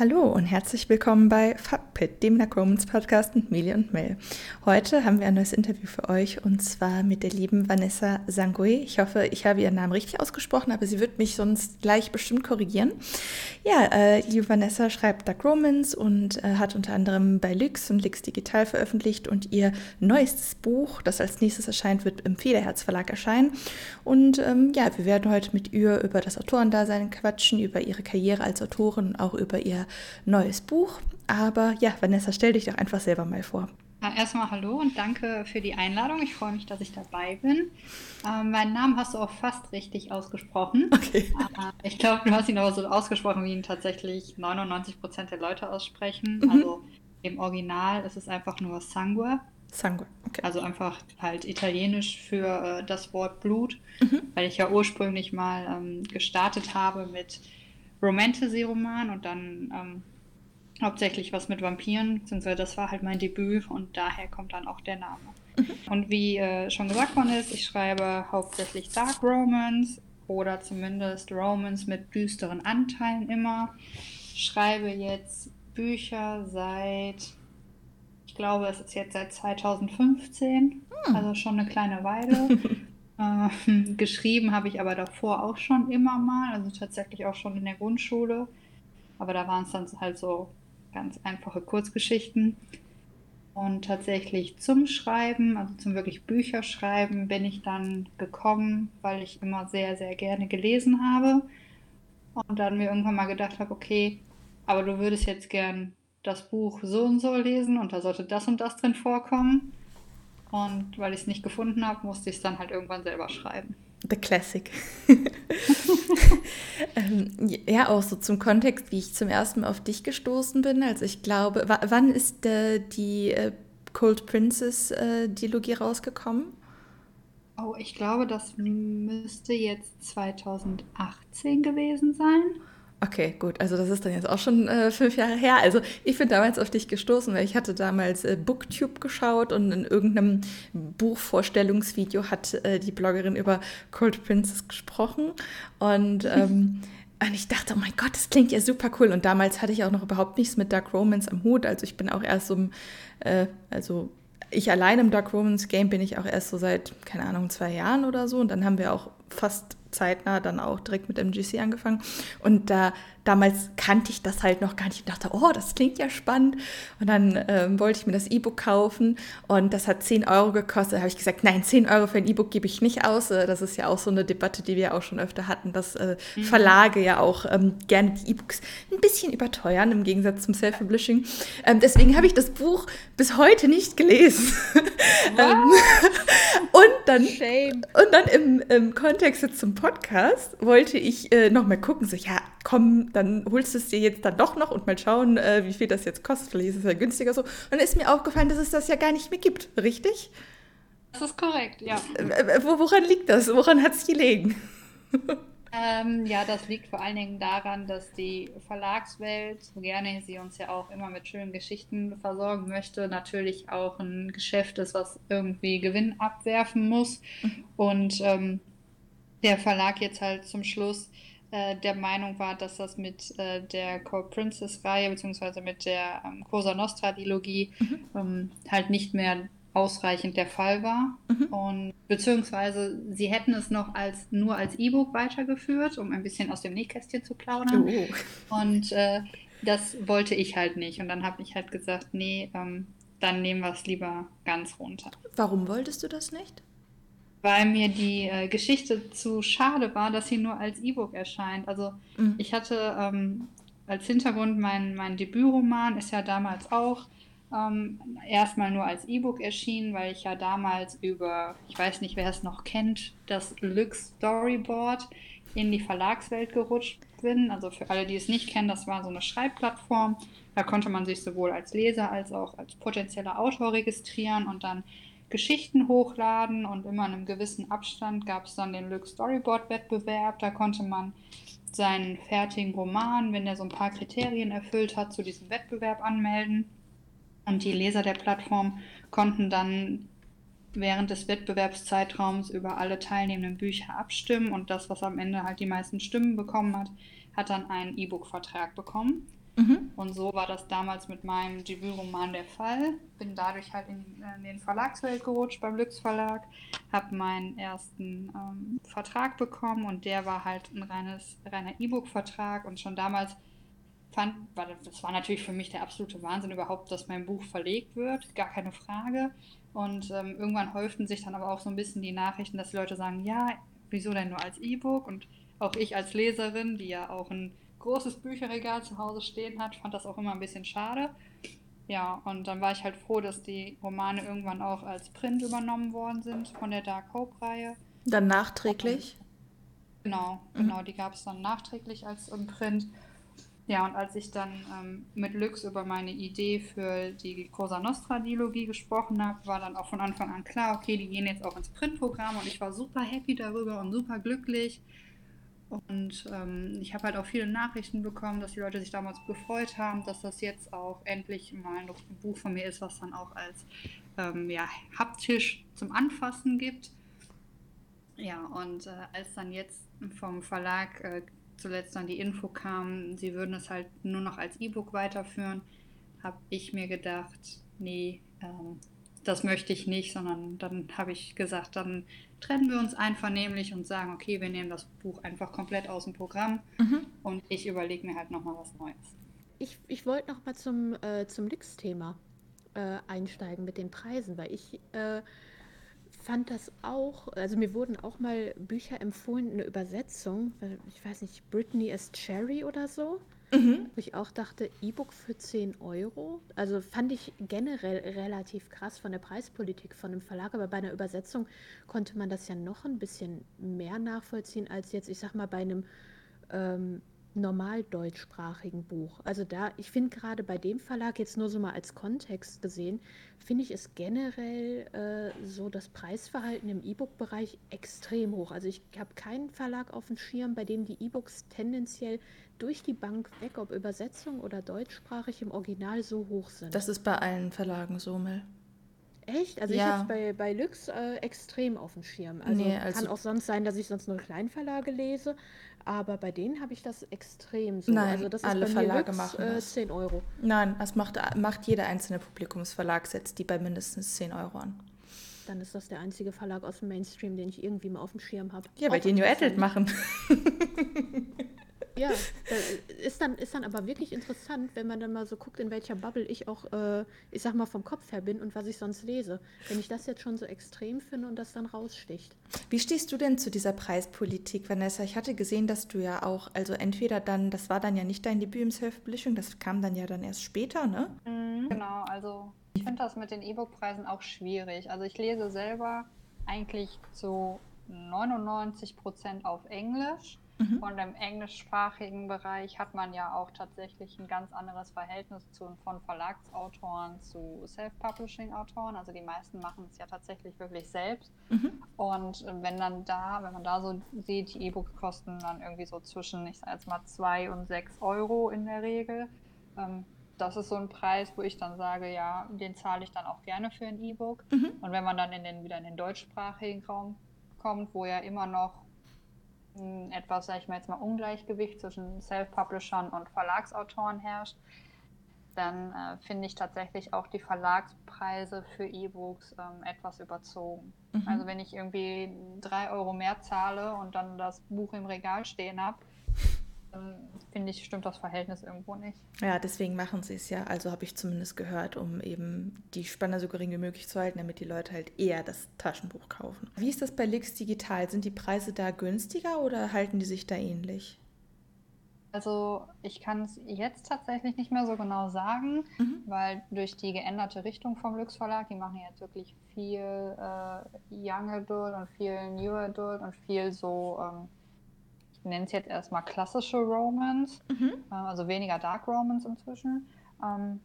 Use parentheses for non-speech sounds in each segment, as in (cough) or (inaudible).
Hallo und herzlich willkommen bei Fuckpit, dem Necromans Podcast mit Meli und Mel. Heute haben wir ein neues Interview für euch und zwar mit der lieben Vanessa Sangoe. Ich hoffe, ich habe ihren Namen richtig ausgesprochen, aber sie wird mich sonst gleich bestimmt korrigieren. Ja, äh, liebe Vanessa schreibt Dark Romans und äh, hat unter anderem bei Lux und Lux Digital veröffentlicht und ihr neuestes Buch, das als nächstes erscheint, wird im Federherz Verlag erscheinen. Und ähm, ja, wir werden heute mit ihr über das Autorendasein quatschen, über ihre Karriere als Autorin und auch über ihr neues Buch. Aber ja, Vanessa, stell dich doch einfach selber mal vor. Ja, erstmal hallo und danke für die Einladung. Ich freue mich, dass ich dabei bin. Ähm, meinen Namen hast du auch fast richtig ausgesprochen. Okay. (laughs) Äh, ich glaube, du hast ihn aber so ausgesprochen, wie ihn tatsächlich 99 Prozent der Leute aussprechen. Mhm. Also im Original ist es einfach nur Sangue. Sangue, okay. Also einfach halt italienisch für äh, das Wort Blut, mhm. weil ich ja ursprünglich mal ähm, gestartet habe mit Romantasy-Roman und dann ähm, hauptsächlich was mit Vampiren, beziehungsweise das war halt mein Debüt und daher kommt dann auch der Name. Mhm. Und wie äh, schon gesagt worden ist, ich schreibe hauptsächlich Dark Romance oder zumindest Romance mit düsteren Anteilen immer. Schreibe jetzt Bücher seit, ich glaube, es ist jetzt seit 2015, mhm. also schon eine kleine Weile. (laughs) Äh, (laughs) geschrieben habe ich aber davor auch schon immer mal, also tatsächlich auch schon in der Grundschule. Aber da waren es dann halt so ganz einfache Kurzgeschichten. Und tatsächlich zum Schreiben, also zum wirklich Bücherschreiben, bin ich dann gekommen, weil ich immer sehr, sehr gerne gelesen habe. Und dann mir irgendwann mal gedacht habe, okay, aber du würdest jetzt gern das Buch so und so lesen und da sollte das und das drin vorkommen. Und weil ich es nicht gefunden habe, musste ich es dann halt irgendwann selber schreiben. The Classic. (laughs) ähm, ja, auch so zum Kontext, wie ich zum ersten Mal auf dich gestoßen bin. Also ich glaube, wann ist äh, die äh, Cold Princess äh, Dilogie rausgekommen? Oh, ich glaube, das müsste jetzt 2018 gewesen sein. Okay, gut. Also das ist dann jetzt auch schon äh, fünf Jahre her. Also ich bin damals auf dich gestoßen, weil ich hatte damals äh, Booktube geschaut und in irgendeinem Buchvorstellungsvideo hat äh, die Bloggerin über Cold Princess gesprochen. Und, (laughs) ähm, und ich dachte, oh mein Gott, das klingt ja super cool. Und damals hatte ich auch noch überhaupt nichts mit Dark Romance am Hut. Also ich bin auch erst um, äh, also ich allein im Dark Romance Game bin ich auch erst so seit, keine Ahnung, zwei Jahren oder so. Und dann haben wir auch fast zeitnah dann auch direkt mit MGC angefangen. Und da damals kannte ich das halt noch gar nicht. Ich dachte, oh, das klingt ja spannend. Und dann ähm, wollte ich mir das E-Book kaufen und das hat 10 Euro gekostet. Da habe ich gesagt, nein, 10 Euro für ein E-Book gebe ich nicht aus. Äh, das ist ja auch so eine Debatte, die wir auch schon öfter hatten, dass äh, mhm. Verlage ja auch ähm, gerne die E-Books ein bisschen überteuern, im Gegensatz zum Self-Publishing. Ähm, deswegen habe ich das Buch bis heute nicht gelesen. (laughs) Ähm, und dann, und dann im, im Kontext jetzt zum Podcast wollte ich äh, noch mal gucken, so, ja, komm, dann holst du es dir jetzt dann doch noch und mal schauen, äh, wie viel das jetzt kostet. Vielleicht ist es ja günstiger so. Und dann ist mir aufgefallen, dass es das ja gar nicht mehr gibt, richtig? Das ist korrekt, ja. Äh, woran liegt das? Woran hat es gelegen? (laughs) Ähm, ja, das liegt vor allen Dingen daran, dass die Verlagswelt, so gerne sie uns ja auch immer mit schönen Geschichten versorgen möchte, natürlich auch ein Geschäft ist, was irgendwie Gewinn abwerfen muss. Mhm. Und ähm, der Verlag jetzt halt zum Schluss äh, der Meinung war, dass das mit äh, der Core Princess-Reihe beziehungsweise mit der ähm, Cosa Nostra-Dilogie mhm. ähm, halt nicht mehr ausreichend der Fall war. Mhm. Und beziehungsweise sie hätten es noch als nur als E-Book weitergeführt, um ein bisschen aus dem Nähkästchen zu plaudern. Oh. Und äh, das wollte ich halt nicht. Und dann habe ich halt gesagt, nee, ähm, dann nehmen wir es lieber ganz runter. Warum wolltest du das nicht? Weil mir die äh, Geschichte zu schade war, dass sie nur als E-Book erscheint. Also mhm. ich hatte ähm, als Hintergrund mein, mein Debütroman ist ja damals auch ähm, erstmal nur als E-Book erschienen, weil ich ja damals über, ich weiß nicht, wer es noch kennt, das Lux Storyboard in die Verlagswelt gerutscht bin. Also für alle, die es nicht kennen, das war so eine Schreibplattform. Da konnte man sich sowohl als Leser als auch als potenzieller Autor registrieren und dann Geschichten hochladen und immer in einem gewissen Abstand gab es dann den Lux Storyboard Wettbewerb. Da konnte man seinen fertigen Roman, wenn er so ein paar Kriterien erfüllt hat, zu diesem Wettbewerb anmelden. Und die Leser der Plattform konnten dann während des Wettbewerbszeitraums über alle teilnehmenden Bücher abstimmen und das, was am Ende halt die meisten Stimmen bekommen hat, hat dann einen E-Book-Vertrag bekommen. Mhm. Und so war das damals mit meinem Debütroman der Fall. Bin dadurch halt in, in den Verlagswelt gerutscht beim Lüx Verlag, habe meinen ersten ähm, Vertrag bekommen und der war halt ein reines, reiner E-Book-Vertrag und schon damals fand, war das war natürlich für mich der absolute Wahnsinn überhaupt, dass mein Buch verlegt wird, gar keine Frage. Und ähm, irgendwann häuften sich dann aber auch so ein bisschen die Nachrichten, dass die Leute sagen, ja, wieso denn nur als E-Book? Und auch ich als Leserin, die ja auch ein großes Bücherregal zu Hause stehen hat, fand das auch immer ein bisschen schade. Ja, und dann war ich halt froh, dass die Romane irgendwann auch als Print übernommen worden sind von der Dark Hope-Reihe. Dann nachträglich? Und, genau, mhm. genau, die gab es dann nachträglich als im Print. Ja, und als ich dann ähm, mit Lux über meine Idee für die Cosa Nostra-Dilogie gesprochen habe, war dann auch von Anfang an klar, okay, die gehen jetzt auch ins Printprogramm und ich war super happy darüber und super glücklich. Und ähm, ich habe halt auch viele Nachrichten bekommen, dass die Leute sich damals gefreut haben, dass das jetzt auch endlich mal ein Buch von mir ist, was dann auch als ähm, ja, haptisch zum Anfassen gibt. Ja, und äh, als dann jetzt vom Verlag äh, zuletzt dann die Info kam, sie würden es halt nur noch als E-Book weiterführen, habe ich mir gedacht, nee, ähm, das möchte ich nicht, sondern dann habe ich gesagt, dann trennen wir uns einvernehmlich und sagen, okay, wir nehmen das Buch einfach komplett aus dem Programm mhm. und ich überlege mir halt nochmal was Neues. Ich, ich wollte nochmal zum, äh, zum Lux-Thema äh, einsteigen mit den Preisen, weil ich äh, fand das auch, also mir wurden auch mal Bücher empfohlen, eine Übersetzung, ich weiß nicht, Britney as Cherry oder so. Mhm. Wo ich auch dachte, E-Book für 10 Euro. Also fand ich generell relativ krass von der Preispolitik von einem Verlag, aber bei einer Übersetzung konnte man das ja noch ein bisschen mehr nachvollziehen als jetzt, ich sag mal, bei einem ähm, normal deutschsprachigen Buch. Also da, ich finde gerade bei dem Verlag jetzt nur so mal als Kontext gesehen, finde ich es generell äh, so das Preisverhalten im E-Book-Bereich extrem hoch. Also ich habe keinen Verlag auf dem Schirm, bei dem die E-Books tendenziell durch die Bank weg, ob Übersetzung oder deutschsprachig im Original so hoch sind. Das ist bei allen Verlagen so, Mel. Echt? Also ja. ich habe es bei, bei Lux äh, extrem auf dem Schirm. Also, nee, also kann auch sonst sein, dass ich sonst nur Kleinverlage lese, aber bei denen habe ich das extrem so. Nein, also das alle Verlage Lux, machen äh, 10 Euro. Nein, das macht, macht jeder einzelne Publikumsverlag, setzt die bei mindestens 10 Euro an. Dann ist das der einzige Verlag aus dem Mainstream, den ich irgendwie mal auf dem Schirm habe. Ja, weil die New Adult machen. (laughs) Ja, äh, ist dann, ist dann aber wirklich interessant, wenn man dann mal so guckt, in welcher Bubble ich auch, äh, ich sag mal, vom Kopf her bin und was ich sonst lese. Wenn ich das jetzt schon so extrem finde und das dann raussticht. Wie stehst du denn zu dieser Preispolitik, Vanessa? Ich hatte gesehen, dass du ja auch, also entweder dann, das war dann ja nicht dein Debüt im Self-Publishing, das kam dann ja dann erst später, ne? Mhm, genau, also ich finde das mit den E-Book-Preisen auch schwierig. Also ich lese selber eigentlich zu 99 Prozent auf Englisch. Mhm. Und im englischsprachigen Bereich hat man ja auch tatsächlich ein ganz anderes Verhältnis zu, von Verlagsautoren zu Self-Publishing-Autoren. Also die meisten machen es ja tatsächlich wirklich selbst. Mhm. Und wenn dann da, wenn man da so sieht, die E-Books kosten dann irgendwie so zwischen, ich sage jetzt mal, zwei und sechs Euro in der Regel. Ähm, das ist so ein Preis, wo ich dann sage, ja, den zahle ich dann auch gerne für ein E-Book. Mhm. Und wenn man dann in den, wieder in den deutschsprachigen Raum kommt, wo ja immer noch etwas, sag ich mal jetzt mal, Ungleichgewicht zwischen Self-Publishern und Verlagsautoren herrscht, dann äh, finde ich tatsächlich auch die Verlagspreise für E-Books ähm, etwas überzogen. Mhm. Also wenn ich irgendwie drei Euro mehr zahle und dann das Buch im Regal stehen habe, finde ich, stimmt das Verhältnis irgendwo nicht. Ja, deswegen machen sie es ja. Also habe ich zumindest gehört, um eben die Spanne so gering wie möglich zu halten, damit die Leute halt eher das Taschenbuch kaufen. Wie ist das bei Lix Digital? Sind die Preise da günstiger oder halten die sich da ähnlich? Also ich kann es jetzt tatsächlich nicht mehr so genau sagen, mhm. weil durch die geänderte Richtung vom Lux Verlag, die machen jetzt wirklich viel äh, Young Adult und viel New Adult und viel so ähm, ich nenne es jetzt erstmal klassische Romance, mhm. äh, also weniger Dark Romance inzwischen. Ähm,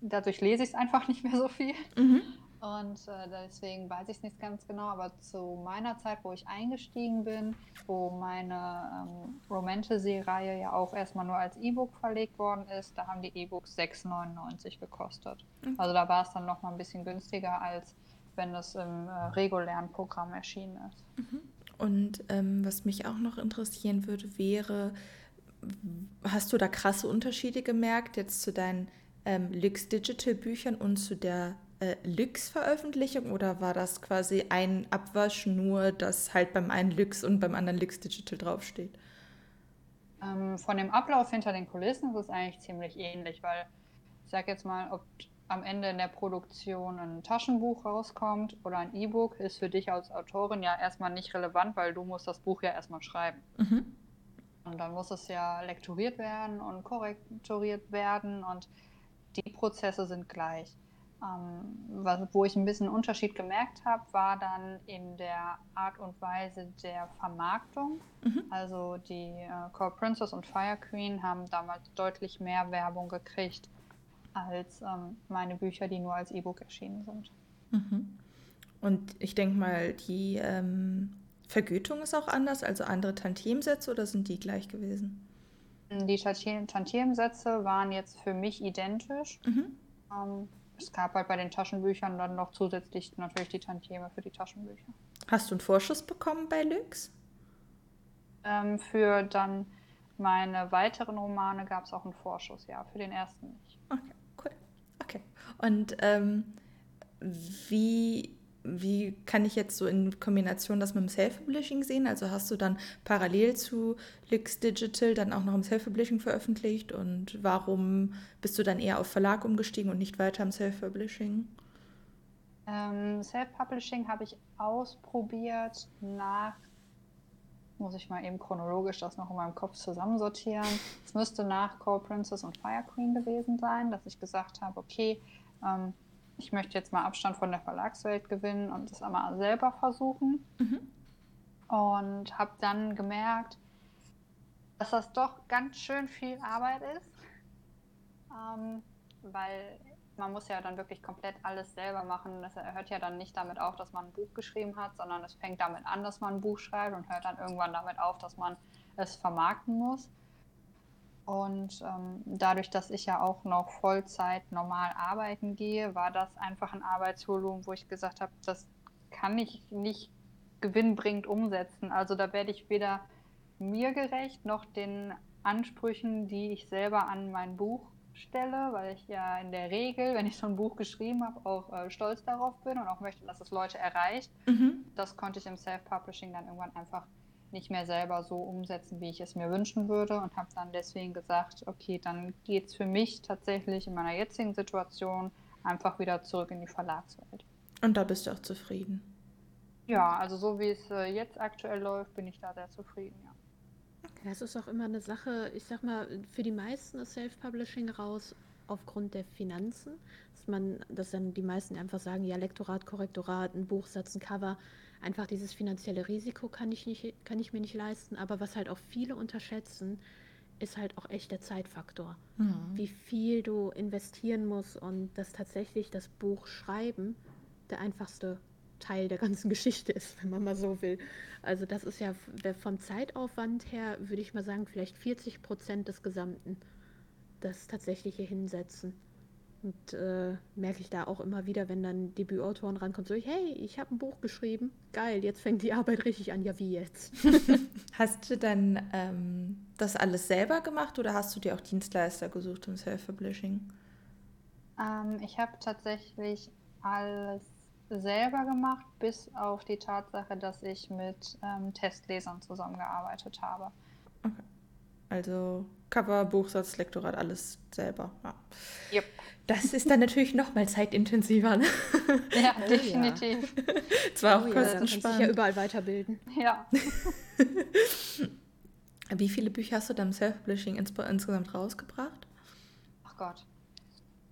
dadurch lese ich es einfach (laughs) nicht mehr so viel. Mhm. Und äh, deswegen weiß ich es nicht ganz genau, aber zu meiner Zeit, wo ich eingestiegen bin, wo meine ähm, Romantasy-Reihe ja auch erstmal nur als E-Book verlegt worden ist, da haben die E-Books 6,99 gekostet. Mhm. Also da war es dann nochmal ein bisschen günstiger, als wenn es im äh, regulären Programm erschienen ist. Mhm. Und ähm, was mich auch noch interessieren würde, wäre, hast du da krasse Unterschiede gemerkt jetzt zu deinen ähm, Lux Digital Büchern und zu der äh, Lux Veröffentlichung oder war das quasi ein Abwasch, nur dass halt beim einen Lux und beim anderen Lux Digital draufsteht? Ähm, von dem Ablauf hinter den Kulissen ist es eigentlich ziemlich ähnlich, weil ich sag jetzt mal, ob am Ende in der Produktion ein Taschenbuch rauskommt oder ein E-Book, ist für dich als Autorin ja erstmal nicht relevant, weil du musst das Buch ja erstmal schreiben. Mhm. Und dann muss es ja lektoriert werden und korrektoriert werden und die Prozesse sind gleich. Ähm, was, wo ich ein bisschen Unterschied gemerkt habe, war dann in der Art und Weise der Vermarktung. Mhm. Also die äh, Core Princess und Fire Queen haben damals deutlich mehr Werbung gekriegt als ähm, meine Bücher, die nur als E-Book erschienen sind. Mhm. Und ich denke mal, die ähm, Vergütung ist auch anders, also andere Tantiemsätze oder sind die gleich gewesen? Die Tantiemsätze waren jetzt für mich identisch. Mhm. Ähm, es gab halt bei den Taschenbüchern dann noch zusätzlich natürlich die Tantieme für die Taschenbücher. Hast du einen Vorschuss bekommen bei Lux? Ähm, für dann meine weiteren Romane gab es auch einen Vorschuss, ja, für den ersten nicht. Okay. Und ähm, wie wie kann ich jetzt so in Kombination das mit dem Self-Publishing sehen? Also hast du dann parallel zu Lix Digital dann auch noch im Self-Publishing veröffentlicht und warum bist du dann eher auf Verlag umgestiegen und nicht weiter im Self-Publishing? Ähm, Self-Publishing habe ich ausprobiert nach, muss ich mal eben chronologisch das noch in meinem Kopf zusammensortieren. Es müsste nach Call Princess und Fire Queen gewesen sein, dass ich gesagt habe, okay, ähm, ich möchte jetzt mal Abstand von der Verlagswelt gewinnen und das einmal selber versuchen. Mhm. Und habe dann gemerkt, dass das doch ganz schön viel Arbeit ist, ähm, weil man muss ja dann wirklich komplett alles selber machen. Das hört ja dann nicht damit auf, dass man ein Buch geschrieben hat, sondern es fängt damit an, dass man ein Buch schreibt und hört dann irgendwann damit auf, dass man es vermarkten muss. Und ähm, dadurch, dass ich ja auch noch Vollzeit normal arbeiten gehe, war das einfach ein Arbeitsvolumen, wo ich gesagt habe, das kann ich nicht gewinnbringend umsetzen. Also da werde ich weder mir gerecht noch den Ansprüchen, die ich selber an mein Buch stelle, weil ich ja in der Regel, wenn ich so ein Buch geschrieben habe, auch äh, stolz darauf bin und auch möchte, dass es Leute erreicht. Mhm. Das konnte ich im Self-Publishing dann irgendwann einfach nicht mehr selber so umsetzen, wie ich es mir wünschen würde und habe dann deswegen gesagt, okay, dann geht es für mich tatsächlich in meiner jetzigen Situation einfach wieder zurück in die Verlagswelt. Und da bist du auch zufrieden? Ja, also so wie es äh, jetzt aktuell läuft, bin ich da sehr zufrieden, ja. Das ist auch immer eine Sache, ich sag mal, für die meisten ist Self-Publishing raus aufgrund der Finanzen, dass man, dass dann die meisten einfach sagen, ja, Lektorat, Korrektorat, ein Buchsatz, ein Cover, einfach dieses finanzielle Risiko kann ich, nicht, kann ich mir nicht leisten. Aber was halt auch viele unterschätzen, ist halt auch echt der Zeitfaktor. Mhm. Wie viel du investieren musst und dass tatsächlich das Buch schreiben der einfachste Teil der ganzen (laughs) Geschichte ist, wenn man mal so will. Also das ist ja vom Zeitaufwand her, würde ich mal sagen, vielleicht 40 Prozent des Gesamten. Das tatsächliche Hinsetzen. Und äh, merke ich da auch immer wieder, wenn dann Debütautoren rankommen, so, hey, ich habe ein Buch geschrieben, geil, jetzt fängt die Arbeit richtig an, ja wie jetzt. (laughs) (laughs) hast du dann ähm, das alles selber gemacht oder hast du dir auch Dienstleister gesucht im Self-Publishing? Ähm, ich habe tatsächlich alles selber gemacht, bis auf die Tatsache, dass ich mit ähm, Testlesern zusammengearbeitet habe. Okay. Also Cover, Buchsatz, Lektorat, alles selber. Ja. Yep. Das ist dann natürlich noch mal zeitintensiver. Ne? (laughs) Ja, oh, definitiv. Ja. (laughs) Zwar auch oh, kostensparend. Ja, dich ja überall weiterbilden. Ja. (laughs) Wie viele Bücher hast du dann im Self-Publishing ins insgesamt rausgebracht? Ach Gott.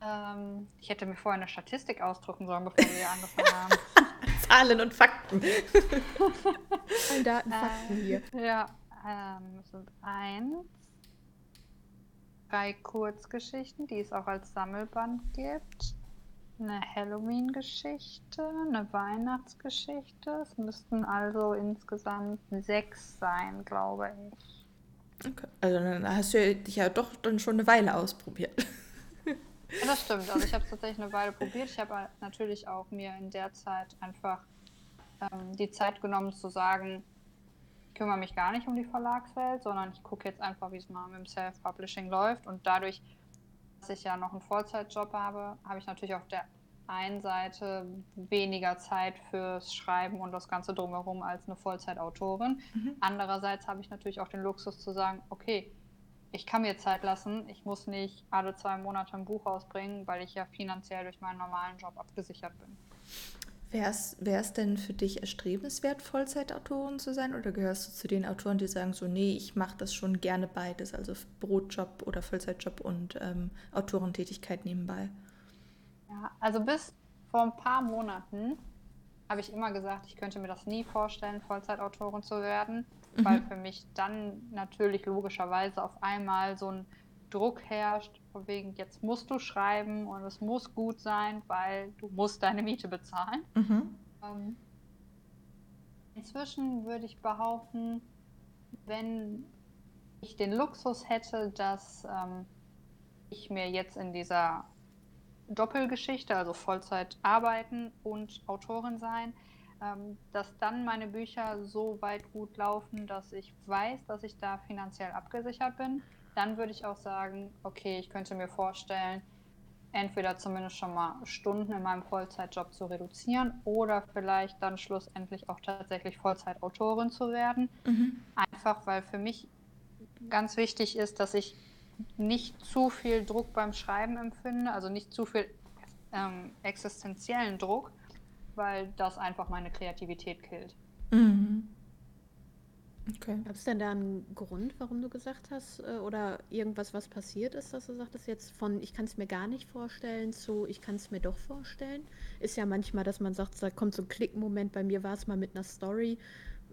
Ähm, ich hätte mir vorher eine Statistik ausdrucken sollen, bevor wir angefangen haben. Zahlen und Fakten. Daten, Fakten äh, hier. Ja, ähm, es sind eins, drei Kurzgeschichten, die es auch als Sammelband gibt, eine Halloween-Geschichte, eine Weihnachtsgeschichte. Es müssten also insgesamt sechs sein, glaube ich. Okay. Also dann hast du dich ja doch dann schon eine Weile ausprobiert. Ja, das stimmt. Also ich habe es tatsächlich eine Weile probiert. Ich habe natürlich auch mir in der Zeit einfach ähm, die Zeit genommen zu sagen, kümmere mich gar nicht um die Verlagswelt, sondern ich gucke jetzt einfach, wie es mal mit dem Self-Publishing läuft. Und dadurch, dass ich ja noch einen Vollzeitjob habe, habe ich natürlich auf der einen Seite weniger Zeit fürs Schreiben und das Ganze drumherum als eine Vollzeitautorin. Mhm. Andererseits habe ich natürlich auch den Luxus zu sagen, okay, ich kann mir Zeit lassen, ich muss nicht alle zwei Monate ein Buch rausbringen, weil ich ja finanziell durch meinen normalen Job abgesichert bin. Wäre es denn für dich erstrebenswert, Vollzeitautorin zu sein oder gehörst du zu den Autoren, die sagen so, nee, ich mache das schon gerne beides, also Brotjob oder Vollzeitjob und ähm, Autorentätigkeit nebenbei? Ja, also bis vor ein paar Monaten habe ich immer gesagt, ich könnte mir das nie vorstellen, Vollzeitautorin zu werden, mhm. weil für mich dann natürlich logischerweise auf einmal so ein Druck herrscht, von wegen, jetzt musst du schreiben und es muss gut sein, weil du musst deine Miete bezahlen. Mhm. Ähm, inzwischen würde ich behaupten, wenn ich den Luxus hätte, dass ähm, ich mir jetzt in dieser Doppelgeschichte, also Vollzeit arbeiten und Autorin sein, ähm, dass dann meine Bücher so weit gut laufen, dass ich weiß, dass ich da finanziell abgesichert bin dann würde ich auch sagen, okay, ich könnte mir vorstellen, entweder zumindest schon mal Stunden in meinem Vollzeitjob zu reduzieren oder vielleicht dann schlussendlich auch tatsächlich Vollzeitautorin zu werden. Mhm. Einfach weil für mich ganz wichtig ist, dass ich nicht zu viel Druck beim Schreiben empfinde, also nicht zu viel ähm, existenziellen Druck, weil das einfach meine Kreativität killt. Mhm. Okay. Gab es denn da einen Grund, warum du gesagt hast, äh, oder irgendwas, was passiert ist, dass du sagtest jetzt von ich kann es mir gar nicht vorstellen zu ich kann es mir doch vorstellen? Ist ja manchmal, dass man sagt, da kommt so ein Klickmoment. Bei mir war es mal mit einer Story,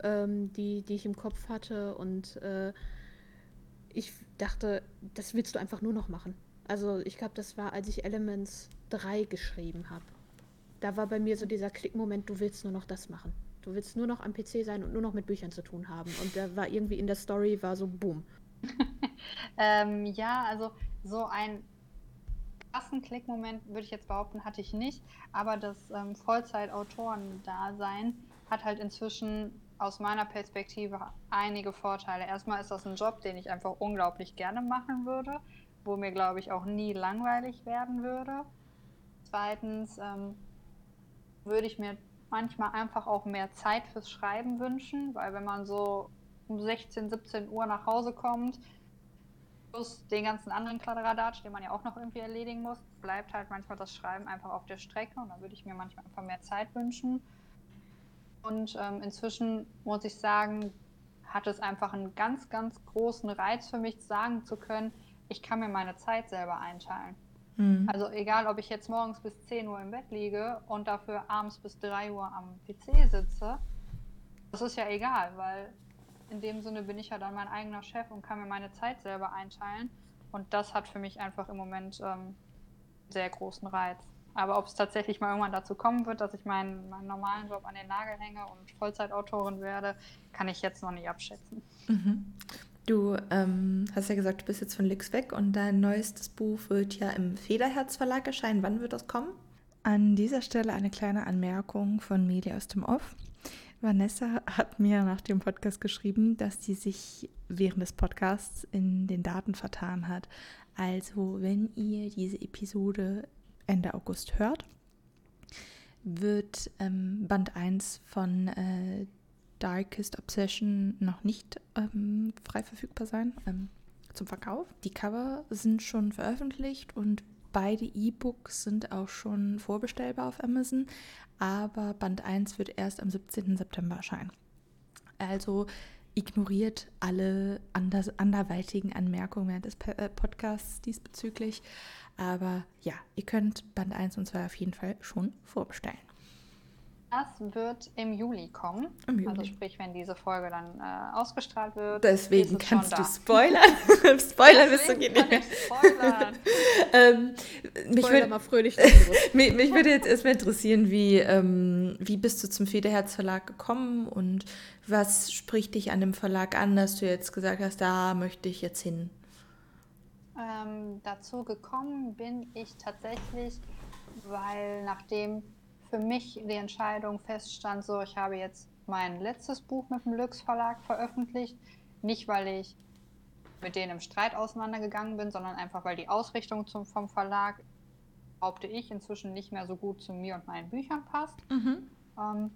ähm, die, die ich im Kopf hatte und äh, ich dachte, das willst du einfach nur noch machen. Also ich glaube, das war, als ich Elements 3 geschrieben habe. Da war bei mir so dieser Klickmoment, du willst nur noch das machen. Du willst nur noch am PC sein und nur noch mit Büchern zu tun haben. Und da war irgendwie in der Story, war so boom. (laughs) ähm, ja, also so ein krassen Klickmoment würde ich jetzt behaupten, hatte ich nicht. Aber das ähm, Vollzeit-Autoren-Dasein hat halt inzwischen aus meiner Perspektive einige Vorteile. Erstmal ist das ein Job, den ich einfach unglaublich gerne machen würde, wo mir, glaube ich, auch nie langweilig werden würde. Zweitens ähm, würde ich mir manchmal einfach auch mehr Zeit fürs Schreiben wünschen, weil wenn man so um 16, 17 Uhr nach Hause kommt, plus den ganzen anderen Kladderadatsch, den man ja auch noch irgendwie erledigen muss, bleibt halt manchmal das Schreiben einfach auf der Strecke und da würde ich mir manchmal einfach mehr Zeit wünschen. Und ähm, inzwischen muss ich sagen, hat es einfach einen ganz, ganz großen Reiz für mich, sagen zu können, ich kann mir meine Zeit selber einteilen. Mhm. Also egal, ob ich jetzt morgens bis 10 Uhr im Bett liege und dafür abends bis 3 Uhr am PC sitze, das ist ja egal, weil in dem Sinne bin ich ja dann mein eigener Chef und kann mir meine Zeit selber einteilen. Und das hat für mich einfach im Moment ähm, sehr großen Reiz. Aber ob es tatsächlich mal irgendwann dazu kommen wird, dass ich meinen, meinen normalen Job an den Nagel hänge und Vollzeitautorin werde, kann ich jetzt noch nicht abschätzen. Mhm. Du ähm, hast ja gesagt, du bist jetzt von Lix weg und dein neuestes Buch wird ja im Federherz Verlag erscheinen. Wann wird das kommen? An dieser Stelle eine kleine Anmerkung von Media aus dem Off. Vanessa hat mir nach dem Podcast geschrieben, dass sie sich während des Podcasts in den Daten vertan hat. Also, wenn ihr diese Episode Ende August hört, wird ähm, Band 1 von äh, Darkest Obsession noch nicht ähm, frei verfügbar sein ähm, zum Verkauf. Die Cover sind schon veröffentlicht und beide E-Books sind auch schon vorbestellbar auf Amazon, aber Band 1 wird erst am 17. September erscheinen. Also ignoriert alle anders, anderweitigen Anmerkungen während des äh, Podcasts diesbezüglich. Aber ja, ihr könnt Band 1 und 2 auf jeden Fall schon vorbestellen. Das wird im Juli kommen. Im Juli. Also sprich, wenn diese Folge dann äh, ausgestrahlt wird. Deswegen kannst du spoilern. (laughs) spoilern bist du nicht mehr. (laughs) ähm, mich würde mal fröhlich. (laughs) mich, mich würde jetzt erstmal interessieren, wie, ähm, wie bist du zum Federherz Verlag gekommen und was spricht dich an dem Verlag an, dass du jetzt gesagt hast, da möchte ich jetzt hin? Ähm, dazu gekommen bin ich tatsächlich, weil nachdem für mich die Entscheidung feststand, so ich habe jetzt mein letztes Buch mit dem Lux Verlag veröffentlicht. Nicht, weil ich mit denen im Streit auseinandergegangen bin, sondern einfach, weil die Ausrichtung zum, vom Verlag, behaupte ich, inzwischen nicht mehr so gut zu mir und meinen Büchern passt. Mhm. Ähm,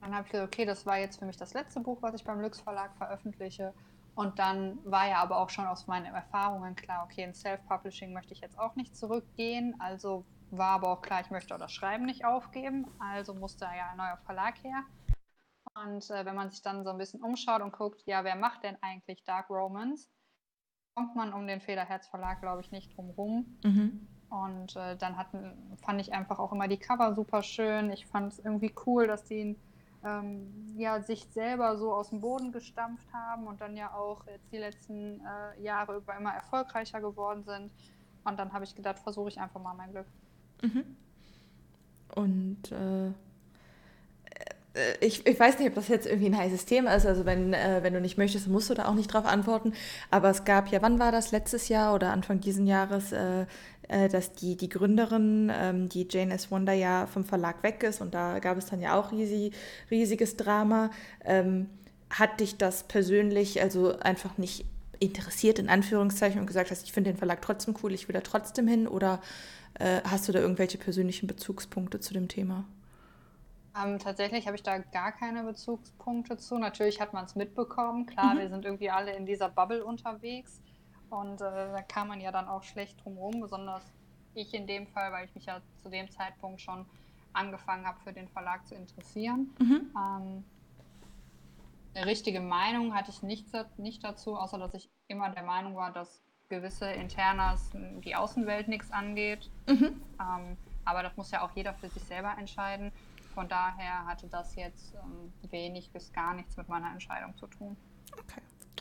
dann habe ich gesagt, okay, das war jetzt für mich das letzte Buch, was ich beim Lux Verlag veröffentliche. Und dann war ja aber auch schon aus meinen Erfahrungen klar, okay, in Self-Publishing möchte ich jetzt auch nicht zurückgehen. Also war aber auch klar, ich möchte auch das Schreiben nicht aufgeben. Also musste ja ein neuer Verlag her. Und äh, wenn man sich dann so ein bisschen umschaut und guckt, ja, wer macht denn eigentlich Dark Romance, kommt man um den Federherz Verlag, glaube ich, nicht drum rum. Mhm. Und äh, dann hatten, fand ich einfach auch immer die Cover super schön. Ich fand es irgendwie cool, dass die ähm, ja, sich selber so aus dem Boden gestampft haben und dann ja auch jetzt die letzten äh, Jahre über immer erfolgreicher geworden sind. Und dann habe ich gedacht, versuche ich einfach mal mein Glück. Mhm. Und äh, ich, ich weiß nicht, ob das jetzt irgendwie ein heißes Thema ist. Also wenn, äh, wenn du nicht möchtest, musst du da auch nicht drauf antworten. Aber es gab ja, wann war das? Letztes Jahr oder Anfang diesen Jahres, äh, äh, dass die, die Gründerin, ähm, die Jane S. Wonder, ja vom Verlag weg ist. Und da gab es dann ja auch riesig, riesiges Drama. Ähm, hat dich das persönlich also einfach nicht interessiert, in Anführungszeichen, und gesagt hast, ich finde den Verlag trotzdem cool, ich will da trotzdem hin? Oder äh, hast du da irgendwelche persönlichen Bezugspunkte zu dem Thema? Ähm, tatsächlich habe ich da gar keine Bezugspunkte zu. Natürlich hat man es mitbekommen. Klar, mhm. wir sind irgendwie alle in dieser Bubble unterwegs. Und äh, da kann man ja dann auch schlecht drumherum, besonders ich in dem Fall, weil ich mich ja zu dem Zeitpunkt schon angefangen habe, für den Verlag zu interessieren. Mhm. Ähm, eine richtige Meinung hatte ich nicht, nicht dazu, außer dass ich immer der Meinung war, dass gewisse Internas die Außenwelt nichts angeht. Mhm. Ähm, aber das muss ja auch jeder für sich selber entscheiden. Von daher hatte das jetzt ähm, wenig bis gar nichts mit meiner Entscheidung zu tun. Okay.